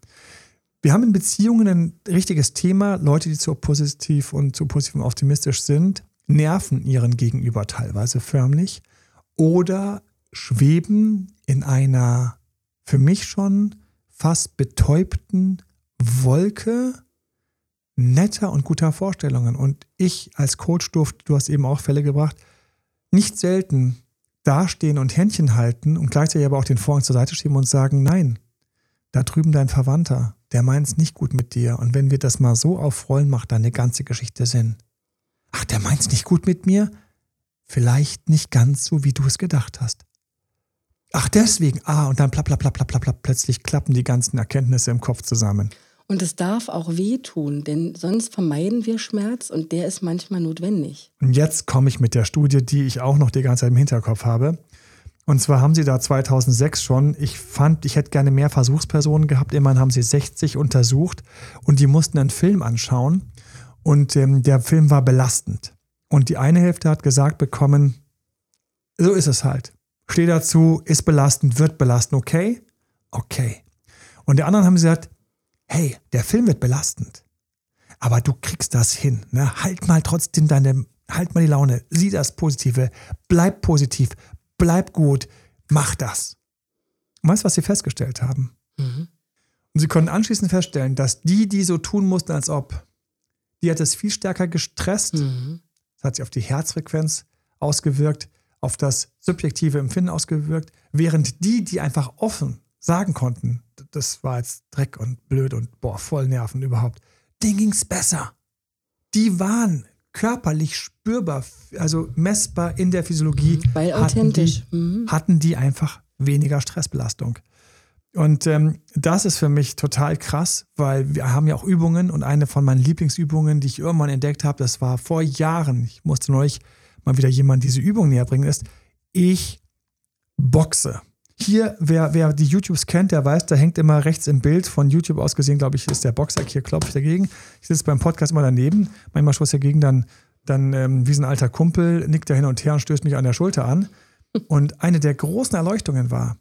Wir haben in Beziehungen ein richtiges Thema. Leute, die zu positiv und zu positiv und optimistisch sind, nerven ihren Gegenüber teilweise förmlich oder schweben in einer für mich schon fast betäubten Wolke netter und guter Vorstellungen. Und ich als Coach durfte, du hast eben auch Fälle gebracht, nicht selten dastehen und Händchen halten und gleichzeitig aber auch den Vorhang zur Seite schieben und sagen, nein, da drüben dein Verwandter, der meint es nicht gut mit dir. Und wenn wir das mal so aufrollen, macht deine ganze Geschichte Sinn. Ach, der meint es nicht gut mit mir? Vielleicht nicht ganz so, wie du es gedacht hast. Ach, deswegen. Ah, und dann plapp, plapp, plapp, plapp, plapp, plötzlich klappen die ganzen Erkenntnisse im Kopf zusammen. Und es darf auch wehtun, denn sonst vermeiden wir Schmerz und der ist manchmal notwendig. Und jetzt komme ich mit der Studie, die ich auch noch die ganze Zeit im Hinterkopf habe. Und zwar haben sie da 2006 schon, ich fand, ich hätte gerne mehr Versuchspersonen gehabt, immerhin haben sie 60 untersucht und die mussten einen Film anschauen und ähm, der Film war belastend. Und die eine Hälfte hat gesagt bekommen, so ist es halt. Steh dazu, ist belastend, wird belastend, okay? Okay. Und der anderen haben gesagt, hey, der Film wird belastend, aber du kriegst das hin. Ne? Halt mal trotzdem deine, halt mal die Laune, sieh das Positive, bleib positiv, bleib gut, mach das. Und weißt du, was sie festgestellt haben? Mhm. Und sie konnten anschließend feststellen, dass die, die so tun mussten, als ob, die hat es viel stärker gestresst. Mhm. Das hat sich auf die Herzfrequenz ausgewirkt, auf das subjektive Empfinden ausgewirkt, während die, die einfach offen sagen konnten, das war jetzt Dreck und blöd und boah, voll Nerven überhaupt, denen ging es besser. Die waren körperlich spürbar, also messbar in der Physiologie. Mhm, weil authentisch. Hatten die, mhm. hatten die einfach weniger Stressbelastung. Und ähm, das ist für mich total krass, weil wir haben ja auch Übungen und eine von meinen Lieblingsübungen, die ich irgendwann entdeckt habe, das war vor Jahren, ich musste neulich mal wieder jemand diese Übung näher bringen, ist, ich boxe. Hier, wer, wer die YouTubes kennt, der weiß, da hängt immer rechts im Bild von YouTube aus gesehen, glaube ich, ist der Boxer. Hier klopfe ich dagegen. Ich sitze beim Podcast immer daneben. Manchmal stoße ich dagegen, dann, dann ähm, wie so ein alter Kumpel, nickt er hin und her und stößt mich an der Schulter an. <laughs> Und eine der großen Erleuchtungen war,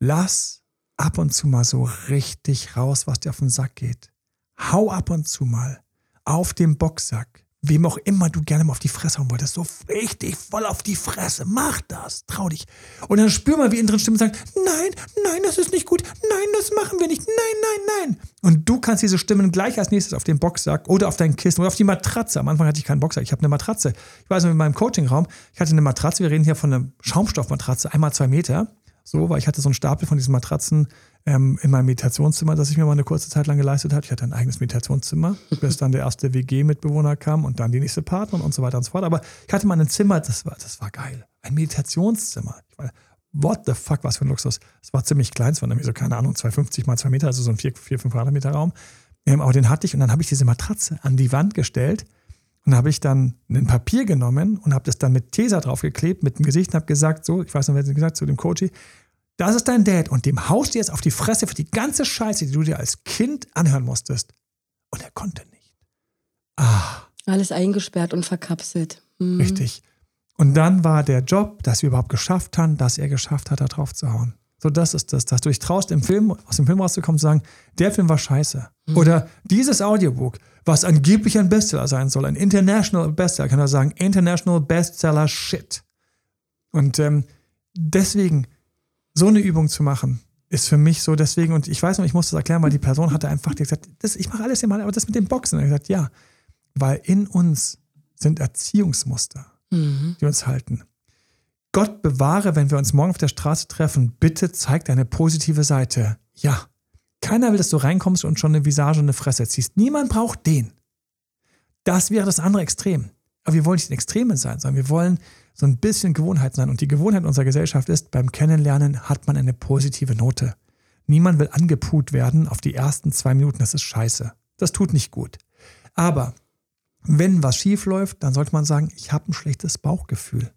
lass ab und zu mal so richtig raus, was dir auf den Sack geht. Hau ab und zu mal auf den Boxsack wem auch immer du gerne mal auf die Fresse hauen wolltest, so richtig voll auf die Fresse. Mach das, trau dich. Und dann spür mal, wie inneren Stimmen sagen, nein, nein, das ist nicht gut, nein, das machen wir nicht, nein, nein, nein. Und du kannst diese Stimmen gleich als nächstes auf den Boxsack oder auf dein Kissen oder auf die Matratze. Am Anfang hatte ich keinen Boxsack, ich habe eine Matratze. Ich weiß noch, in meinem Coachingraum, ich hatte eine Matratze, wir reden hier von einer Schaumstoffmatratze, einmal zwei Meter. So, weil ich hatte so einen Stapel von diesen Matratzen ähm, in meinem Meditationszimmer, das ich mir mal eine kurze Zeit lang geleistet habe. Ich hatte ein eigenes Meditationszimmer, <laughs> bis dann der erste WG-Mitbewohner kam und dann die nächste Partnerin und so weiter und so fort. Aber ich hatte mal ein Zimmer, das war, das war geil. Ein Meditationszimmer. Ich meine, what the fuck, was für ein Luxus. Es war ziemlich klein, es war nämlich so, keine Ahnung, 250 mal 2 Meter, also so ein 4, 4 5 Quadratmeter Raum. Ähm, aber den hatte ich und dann habe ich diese Matratze an die Wand gestellt und habe ich dann ein Papier genommen und habe das dann mit Tesa draufgeklebt, mit dem Gesicht und habe gesagt, so, ich weiß noch, wer es gesagt zu dem Coachy, das ist dein Dad und dem haust du jetzt auf die Fresse für die ganze Scheiße, die du dir als Kind anhören musstest. Und er konnte nicht. Ah. Alles eingesperrt und verkapselt. Mhm. Richtig. Und dann war der Job, dass wir überhaupt geschafft haben, dass er geschafft hat, da drauf zu hauen. So, das ist das, dass du dich traust, im Film, aus dem Film rauszukommen und zu sagen, der Film war scheiße. Mhm. Oder dieses Audiobook, was angeblich ein Bestseller sein soll, ein International Bestseller, kann er sagen, International Bestseller Shit. Und ähm, deswegen, so eine Übung zu machen, ist für mich so deswegen, und ich weiß noch, ich musste das erklären, weil die Person hatte einfach gesagt, das, ich mache alles immer, aber das mit dem Boxen. Und ich gesagt, ja, weil in uns sind Erziehungsmuster, mhm. die uns halten. Gott bewahre, wenn wir uns morgen auf der Straße treffen, bitte zeig deine positive Seite. Ja, Keiner will, dass du reinkommst und schon eine Visage und eine Fresse ziehst. Niemand braucht den. Das wäre das andere Extrem. Aber wir wollen nicht in Extremen sein, sondern wir wollen so ein bisschen Gewohnheit sein. Und die Gewohnheit unserer Gesellschaft ist, beim Kennenlernen hat man eine positive Note. Niemand will angeput werden auf die ersten zwei Minuten. Das ist scheiße. Das tut nicht gut. Aber wenn was schief läuft, dann sollte man sagen, ich habe ein schlechtes Bauchgefühl.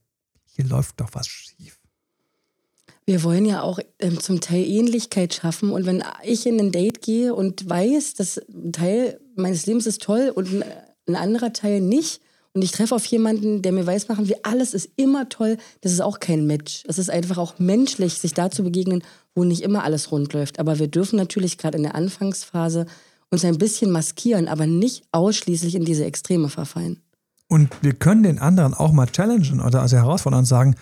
Hier läuft doch was schief. Wir wollen ja auch ähm, zum Teil Ähnlichkeit schaffen. Und wenn ich in ein Date gehe und weiß, dass ein Teil meines Lebens ist toll und ein, anderer Teil nicht, und ich treffe auf jemanden, der mir weiß machen, wie alles ist immer toll, das ist auch kein Match. Es ist einfach auch menschlich, sich da zu begegnen, wo nicht immer alles rund läuft. Aber wir dürfen natürlich gerade in der Anfangsphase uns ein bisschen maskieren, aber nicht ausschließlich in diese Extreme verfallen. Und wir können den anderen auch mal challengen oder also herausfordern und sagen,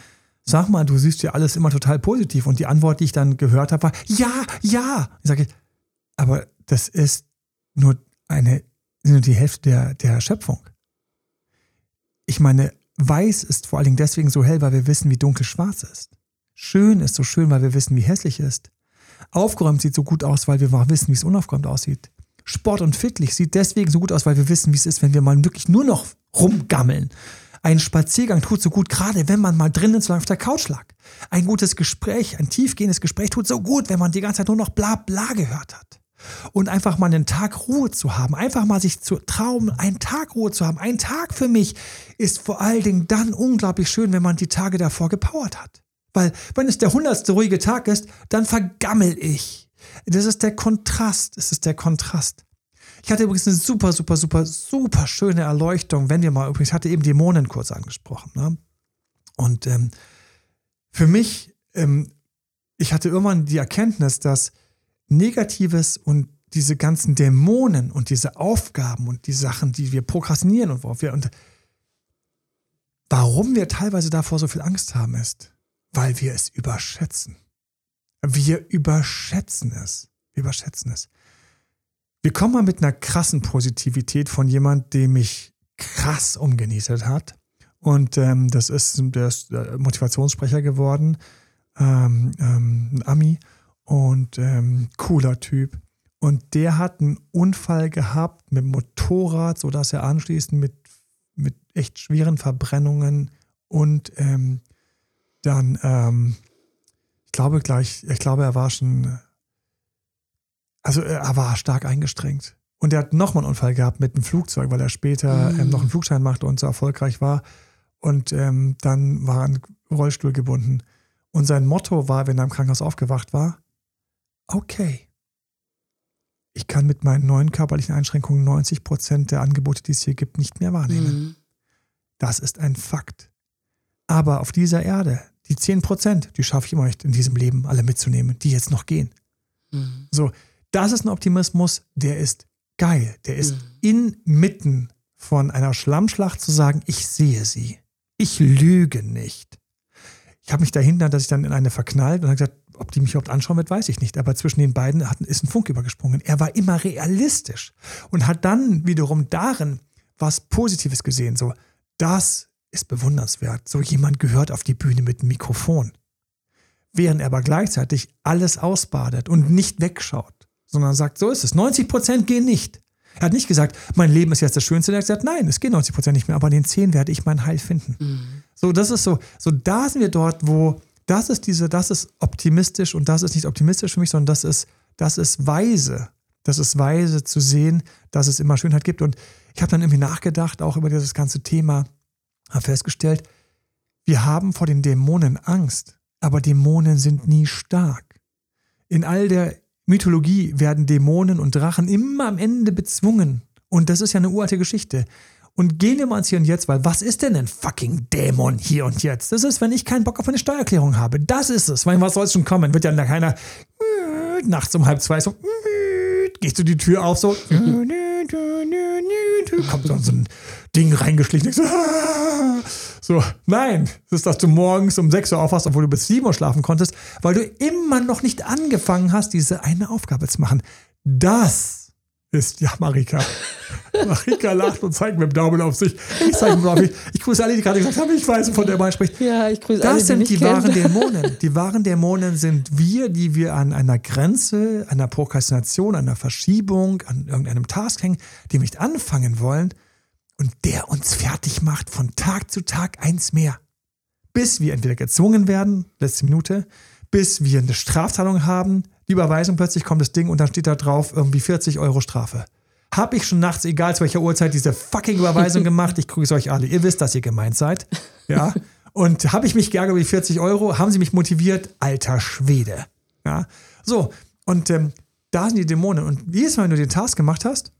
sag mal, du siehst ja alles immer total positiv. Und die Antwort, die ich dann gehört habe, war, ja, ja. Ich sage, aber das ist nur eine, nur die Hälfte der, der Schöpfung. Ich meine, weiß ist vor allen Dingen deswegen so hell, weil wir wissen, wie dunkel schwarz ist. Schön ist so schön, weil wir wissen, wie hässlich ist. Aufgeräumt sieht so gut aus, weil wir wissen, wie es unaufgeräumt aussieht. Sport und fitlich sieht deswegen so gut aus, weil wir wissen, wie es ist, wenn wir mal wirklich nur noch rumgammeln. Ein Spaziergang tut so gut, gerade wenn man mal drinnen so lange auf der Couch lag. Ein gutes Gespräch, ein tiefgehendes Gespräch tut so gut, wenn man die ganze Zeit nur noch bla bla gehört hat. Und einfach mal einen Tag Ruhe zu haben, einfach mal sich zu trauen, einen Tag Ruhe zu haben. Ein Tag für mich ist vor allen Dingen dann unglaublich schön, wenn man die Tage davor gepowert hat. Weil wenn es der hundertste ruhige Tag ist, dann vergammel ich. Das ist der Kontrast. Es ist der Kontrast. Ich hatte übrigens eine super, super, super, super schöne Erleuchtung, wenn wir mal, übrigens hatte eben Dämonen kurz angesprochen. Ne? Und ähm, für mich, ähm, ich hatte irgendwann die Erkenntnis, dass Negatives und diese ganzen Dämonen und diese Aufgaben und die Sachen, die wir prokrastinieren und worauf wir und warum wir teilweise davor so viel Angst haben, ist, weil wir es überschätzen. Wir überschätzen es. Wir überschätzen es. Wir kommen mal mit einer krassen Positivität von jemand, der mich krass umgenietet hat. Und ähm, das ist der ist äh, Motivationssprecher geworden, ähm, ähm, ein Ami und ähm, cooler Typ. Und der hat einen Unfall gehabt mit dem Motorrad, sodass er anschließend mit, mit echt schweren Verbrennungen und ähm, dann, ähm, glaube gleich, ich glaube, er war schon also äh, er war stark eingestrengt. Und er hat nochmal einen Unfall gehabt mit einem Flugzeug, weil er später mhm. ähm, noch einen Flugschein machte und so erfolgreich war. Und ähm, dann war er in Rollstuhl gebunden. Und sein Motto war, wenn er im Krankenhaus aufgewacht war, okay, ich kann mit meinen neuen körperlichen Einschränkungen 90 Prozent der Angebote, die es hier gibt, nicht mehr wahrnehmen. Mhm. Das ist ein Fakt. Aber auf dieser Erde, die 10 Prozent, die schaffe ich immer nicht in diesem Leben alle mitzunehmen, die jetzt noch gehen. Mhm. So, das ist ein Optimismus, der ist geil. Der ist mhm. inmitten von einer Schlammschlacht zu sagen, ich sehe sie. Ich lüge nicht. Ich habe mich dahinter, dass ich dann in eine verknallt und habe gesagt, ob die mich überhaupt anschauen wird, weiß ich nicht. Aber zwischen den beiden hat, ist ein Funk übergesprungen. Er war immer realistisch und hat dann wiederum darin was Positives gesehen. So, das ist bewundernswert. So jemand gehört auf die Bühne mit einem Mikrofon. Während er aber gleichzeitig alles ausbadet und nicht wegschaut sondern sagt, so ist es. 90 Prozent gehen nicht. Er hat nicht gesagt, mein Leben ist jetzt das Schönste. Er hat gesagt, nein, es gehen 90 Prozent nicht mehr, aber in den 10 werde ich mein Heil finden. Mhm. So, das ist so, so da sind wir dort, wo das ist diese, das ist optimistisch und das ist nicht optimistisch für mich, sondern das ist, das ist weise. Das ist weise zu sehen, dass es immer Schönheit gibt. Und ich habe dann irgendwie nachgedacht, auch über dieses ganze Thema, habe festgestellt, wir haben vor den Dämonen Angst, aber Dämonen sind nie stark. In all der Mythologie werden Dämonen und Drachen immer am Ende bezwungen. Und das ist ja eine uralte Geschichte. Und gehen wir mal ins Hier und Jetzt, weil was ist denn ein fucking Dämon hier und jetzt? Das ist, wenn ich keinen Bock auf eine Steuererklärung habe. Das ist es. Weil was soll schon kommen? Wird ja keiner nachts um halb zwei so gehst du die Tür auf so kommt so ein Ding reingeschlichen. So, <laughs> so, nein, das ist, dass du morgens um 6 Uhr aufwachst, obwohl du bis 7 Uhr schlafen konntest, weil du immer noch nicht angefangen hast, diese eine Aufgabe zu machen. Das ist, ja, Marika. <laughs> Marika lacht und zeigt mit dem Daumen auf sich. Ich zeige mir auf mich. Ich grüße alle, die gerade gesagt haben, ich weiß, von der man spricht. Ja, ich grüße Das alle, die sind die wahren <laughs> Dämonen. Die wahren Dämonen sind wir, die wir an einer Grenze, einer Prokrastination, einer Verschiebung, an irgendeinem Task hängen, die wir nicht anfangen wollen und der uns fertig macht von Tag zu Tag eins mehr. Bis wir entweder gezwungen werden, letzte Minute, bis wir eine Strafzahlung haben, die Überweisung, plötzlich kommt das Ding und dann steht da drauf irgendwie 40 Euro Strafe. Hab ich schon nachts, egal zu welcher Uhrzeit, diese fucking Überweisung <laughs> gemacht. Ich grüße euch alle. Ihr wisst, dass ihr gemeint seid. Ja. <laughs> Und habe ich mich geärgert über die 40 Euro? Haben sie mich motiviert? Alter Schwede. Ja. So. Und ähm, da sind die Dämonen. Und jedes Mal, wenn du den Task gemacht hast,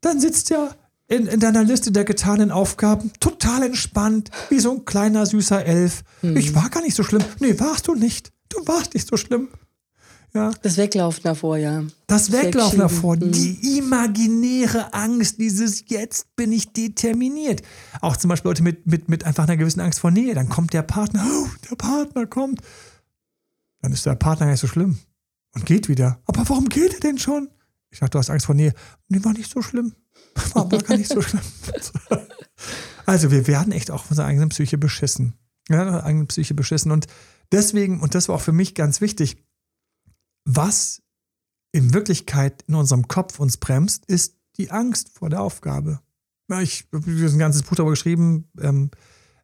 dann sitzt er in, in deiner Liste der getanen Aufgaben total entspannt, wie so ein kleiner, süßer Elf. Ich war gar nicht so schlimm. Nee, warst du nicht. Du warst nicht so schlimm. Ja. Das Weglaufen davor, ja. Das Weglaufen davor, Mhm. die imaginäre Angst, dieses Jetzt bin ich determiniert. Auch zum Beispiel Leute mit, mit, mit einfach einer gewissen Angst vor Nähe. Dann kommt der Partner, oh, der Partner kommt. Dann ist der Partner gar nicht so schlimm und geht wieder. Aber warum geht er denn schon? Ich sag, du hast Angst vor Nähe. Nee, war nicht so schlimm. War, war gar nicht so schlimm. Also wir werden echt auch von unserer eigenen Psyche beschissen. Ja, unserer eigenen Psyche beschissen. Und deswegen, und das war auch für mich ganz wichtig, was in Wirklichkeit in unserem Kopf uns bremst, ist die Angst vor der Aufgabe. Ja, ich habe ein ganzes Buch darüber geschrieben, ähm,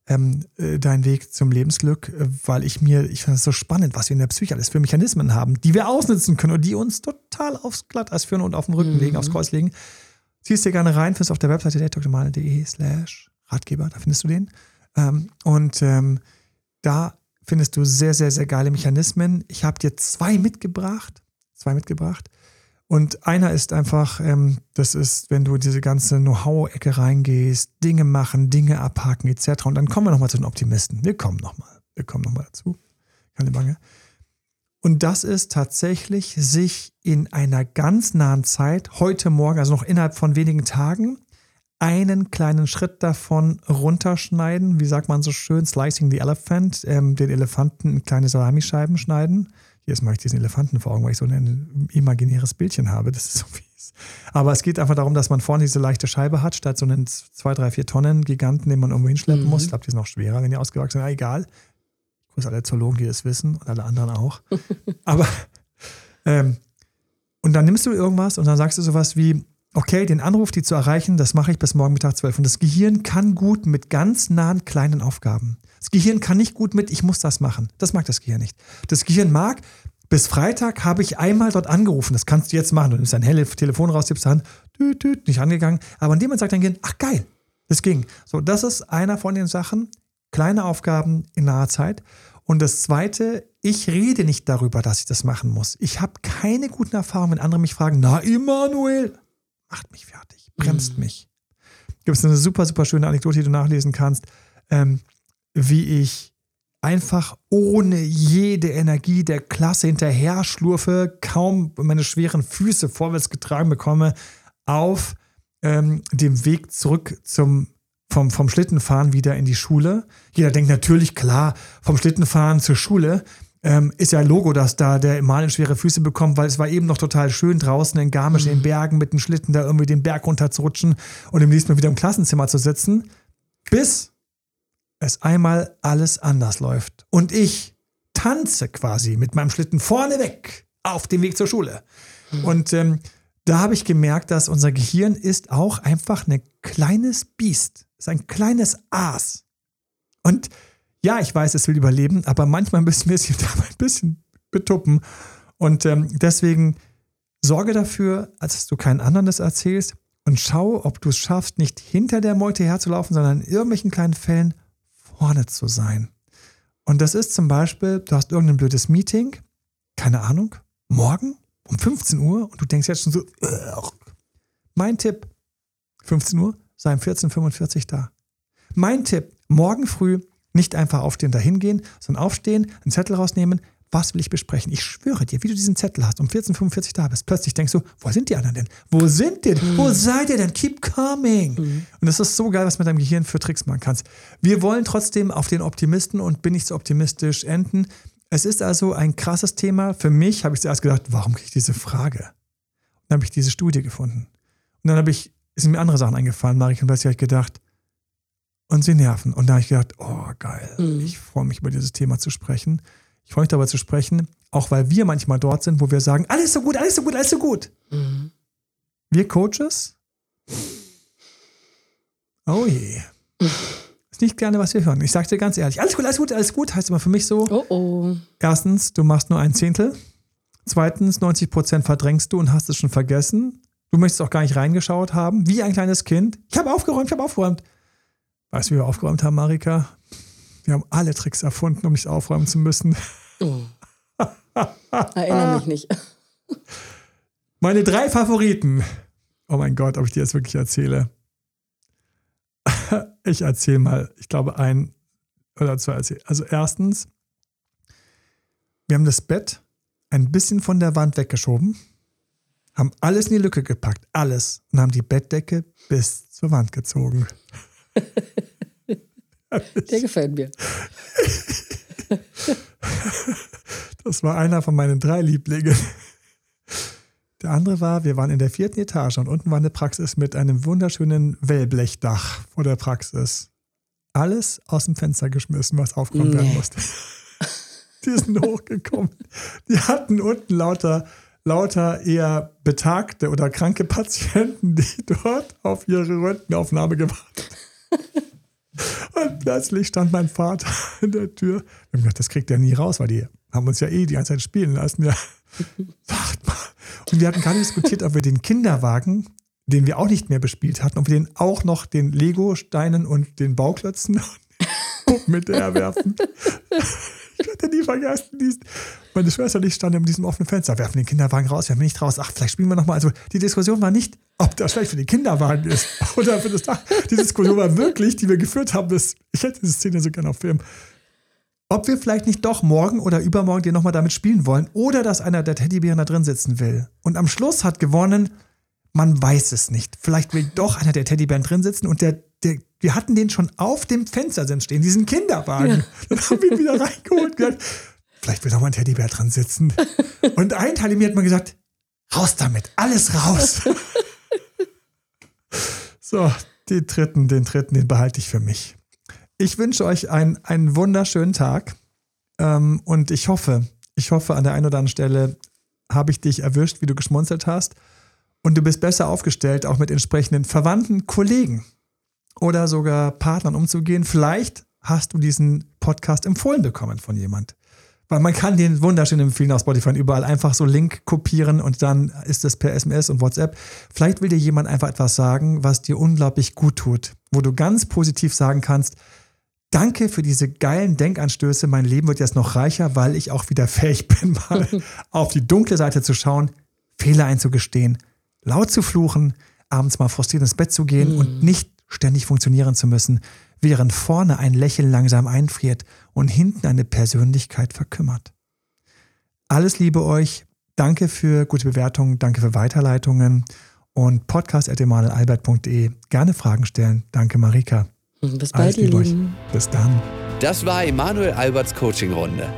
ähm, äh, Dein Weg zum Lebensglück, äh, weil ich mir, ich finde es so spannend, was wir in der Psyche alles für Mechanismen haben, die wir ausnutzen können und die uns total aufs Glatteis führen und auf den Rücken legen, aufs Kreuz legen. Ziehst dir gerne rein, findest auf der Webseite datedoktormale.de slash Ratgeber, da findest du den. Ähm, und ähm, da findest du sehr, sehr, sehr geile Mechanismen. Ich habe dir zwei mitgebracht. Zwei mitgebracht. Und einer ist einfach, ähm, das ist, wenn du diese ganze Know-how-Ecke reingehst, Dinge machen, Dinge abhaken etc. Und dann kommen wir nochmal zu den Optimisten. Wir kommen nochmal. Wir kommen nochmal dazu. Keine Bange. Und das ist tatsächlich, sich in einer ganz nahen Zeit, heute Morgen, also noch innerhalb von wenigen Tagen, einen kleinen Schritt davon runterschneiden, wie sagt man so schön, slicing the elephant, ähm, den Elefanten in kleine Salamischeiben schneiden. Jetzt mache ich diesen Elefanten vor Augen, weil ich so ein imaginäres Bildchen habe. Das ist so fies. Aber es geht einfach darum, dass man vorne diese leichte Scheibe hat, statt so einen 2, 3, 4 Tonnen Giganten, den man irgendwo hinschleppen Mhm. muss. Ich glaube, die sind noch schwerer, wenn die ausgewachsen sind. Ja, egal. Grüße alle Zoologen, die das wissen und alle anderen auch. <laughs> Aber, ähm, und dann nimmst du irgendwas und dann sagst du sowas wie, okay, den Anruf, die zu erreichen, das mache ich bis morgen Mittag 12. Und das Gehirn kann gut mit ganz nahen kleinen Aufgaben. Das Gehirn kann nicht gut mit, ich muss das machen. Das mag das Gehirn nicht. Das Gehirn mag, bis Freitag habe ich einmal dort angerufen. Das kannst du jetzt machen. Du nimmst dein helles Telefon raus, tippst an, düt, düt, nicht angegangen. Aber in dem Moment sagt dein Gehirn, ach geil, das ging. So, das ist einer von den Sachen. Kleine Aufgaben in naher Zeit. Und das zweite, ich rede nicht darüber, dass ich das machen muss. Ich habe keine guten Erfahrungen, wenn andere mich fragen, na, Emanuel, macht mich fertig, bremst mich. Gibt es eine super, super schöne Anekdote, die du nachlesen kannst, ähm, wie ich einfach ohne jede Energie der Klasse hinterher schlurfe, kaum meine schweren Füße vorwärts getragen bekomme, auf ähm, dem Weg zurück zum vom, vom Schlittenfahren wieder in die Schule. Jeder denkt natürlich, klar, vom Schlittenfahren zur Schule ähm, ist ja Logo, dass da der Emanuel schwere Füße bekommt, weil es war eben noch total schön draußen in Garmisch, in den Bergen mit dem Schlitten da irgendwie den Berg runter zu rutschen und im nächsten Mal wieder im Klassenzimmer zu sitzen, bis es einmal alles anders läuft. Und ich tanze quasi mit meinem Schlitten vorne weg auf dem Weg zur Schule. Und ähm, da habe ich gemerkt, dass unser Gehirn ist auch einfach ein kleines Biest, ist ein kleines Aas. Und ja, ich weiß, es will überleben, aber manchmal müssen wir es hier <laughs> ein bisschen betuppen. Und ähm, deswegen sorge dafür, als du keinen anderen das erzählst und schau, ob du es schaffst, nicht hinter der Meute herzulaufen, sondern in irgendwelchen kleinen Fällen vorne zu sein. Und das ist zum Beispiel, du hast irgendein blödes Meeting, keine Ahnung, morgen um 15 Uhr und du denkst jetzt schon so, mein Tipp, 15 Uhr, sei um 14.45 Uhr da. Mein Tipp, morgen früh nicht einfach aufstehen, dahin gehen, sondern aufstehen, einen Zettel rausnehmen, was will ich besprechen? Ich schwöre dir, wie du diesen Zettel hast, um 14.45 Uhr da bist, plötzlich denkst du, wo sind die anderen denn? Wo sind die denn? Wo seid ihr denn? Keep coming. Und das ist so geil, was mit deinem Gehirn für Tricks machen kannst. Wir wollen trotzdem auf den Optimisten und bin ich so optimistisch enden. Es ist also ein krasses Thema. Für mich habe ich zuerst gedacht, warum kriege ich diese Frage? Und dann habe ich diese Studie gefunden. Und dann habe ich, sind mir andere Sachen eingefallen, Marika, und plötzlich habe ich gedacht, und sie nerven. Und da habe ich gedacht, oh geil, mhm. ich freue mich über dieses Thema zu sprechen. Ich freue mich darüber zu sprechen, auch weil wir manchmal dort sind, wo wir sagen, alles so gut, alles so gut, alles so gut. Mhm. Wir Coaches, oh je. Ist nicht gerne, was wir hören. Ich sage dir ganz ehrlich, alles gut, alles gut, alles gut, heißt immer für mich so. Oh oh. Erstens, du machst nur ein Zehntel. Zweitens, 90 Prozent verdrängst du und hast es schon vergessen. Du möchtest auch gar nicht reingeschaut haben, wie ein kleines Kind. Ich habe aufgeräumt, ich habe aufgeräumt. Weißt du, wie wir aufgeräumt haben, Marika? Wir haben alle Tricks erfunden, um nicht aufräumen zu müssen. Oh. Erinnere mich nicht. Meine drei Favoriten. Oh mein Gott, ob ich dir das wirklich erzähle. Ich erzähle mal, ich glaube, ein oder zwei erzählen. Also erstens, wir haben das Bett ein bisschen von der Wand weggeschoben, haben alles in die Lücke gepackt, alles, und haben die Bettdecke bis zur Wand gezogen. <laughs> Der gefällt mir. <laughs> Das war einer von meinen drei Lieblingen. Der andere war, wir waren in der vierten Etage und unten war eine Praxis mit einem wunderschönen Wellblechdach vor der Praxis. Alles aus dem Fenster geschmissen, was aufkommen nee. werden musste. <laughs> Die sind hochgekommen. Die hatten unten lauter, lauter eher betagte oder kranke Patienten, die <laughs> dort auf ihre Röntgenaufnahme gewartet und plötzlich stand mein Vater in der Tür. Wir haben gedacht, das kriegt er nie raus, weil die haben uns ja eh die ganze Zeit spielen lassen. Ja. <laughs> Sagt mal. Und wir hatten gerade diskutiert, ob wir den Kinderwagen, den wir auch nicht mehr bespielt hatten, ob wir den auch noch den Lego-Steinen und den Bauklötzen <laughs> mit der werfen. Ich werde nie vergessen. Diesen. Meine Schwester und ich standen in diesem offenen Fenster, werfen den Kinderwagen raus, werfen nicht raus. Ach, vielleicht spielen wir nochmal. Also die Diskussion war nicht, ob das vielleicht für den Kinderwagen ist <laughs> oder für das Dach. Die Diskussion war wirklich, die wir geführt haben, das, ich hätte diese Szene so gerne auf Film. Ob wir vielleicht nicht doch morgen oder übermorgen den nochmal damit spielen wollen oder dass einer der Teddybären da drin sitzen will. Und am Schluss hat gewonnen, man weiß es nicht. Vielleicht will doch einer der Teddybären drin sitzen und der wir hatten den schon auf dem Fenstersims stehen, diesen Kinderwagen. Ja. Dann haben wir ihn wieder reingeholt und gesagt, vielleicht will noch mal ein Teddybär dran sitzen. Und ein Teil in mir hat mal gesagt, raus damit, alles raus. <laughs> so, den dritten, den dritten, den behalte ich für mich. Ich wünsche euch einen, einen wunderschönen Tag ähm, und ich hoffe, ich hoffe, an der einen oder anderen Stelle habe ich dich erwischt, wie du geschmunzelt hast und du bist besser aufgestellt, auch mit entsprechenden Verwandten, Kollegen oder sogar Partnern umzugehen. Vielleicht hast du diesen Podcast empfohlen bekommen von jemand. Weil man kann den wunderschön empfehlen auf Spotify überall einfach so Link kopieren und dann ist es per SMS und WhatsApp. Vielleicht will dir jemand einfach etwas sagen, was dir unglaublich gut tut, wo du ganz positiv sagen kannst, danke für diese geilen Denkanstöße, mein Leben wird jetzt noch reicher, weil ich auch wieder fähig bin, <laughs> mal <laughs> auf die dunkle Seite zu schauen, Fehler einzugestehen, laut zu fluchen, abends mal frustriert ins Bett zu gehen mhm. und nicht ständig funktionieren zu müssen, während vorne ein Lächeln langsam einfriert und hinten eine Persönlichkeit verkümmert. Alles Liebe euch, danke für gute Bewertungen, danke für Weiterleitungen und podcast.emanuelalbert.de. Gerne Fragen stellen. Danke, Marika. Bis bald, ihr Lieben. Bis dann. Das war Emanuel Alberts Coaching-Runde.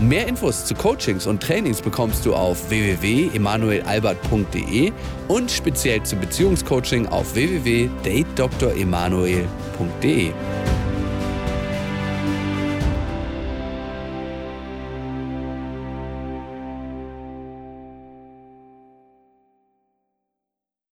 Mehr Infos zu Coachings und Trainings bekommst du auf www.emanuelalbert.de und speziell zu Beziehungscoaching auf www.datedremanuel.de.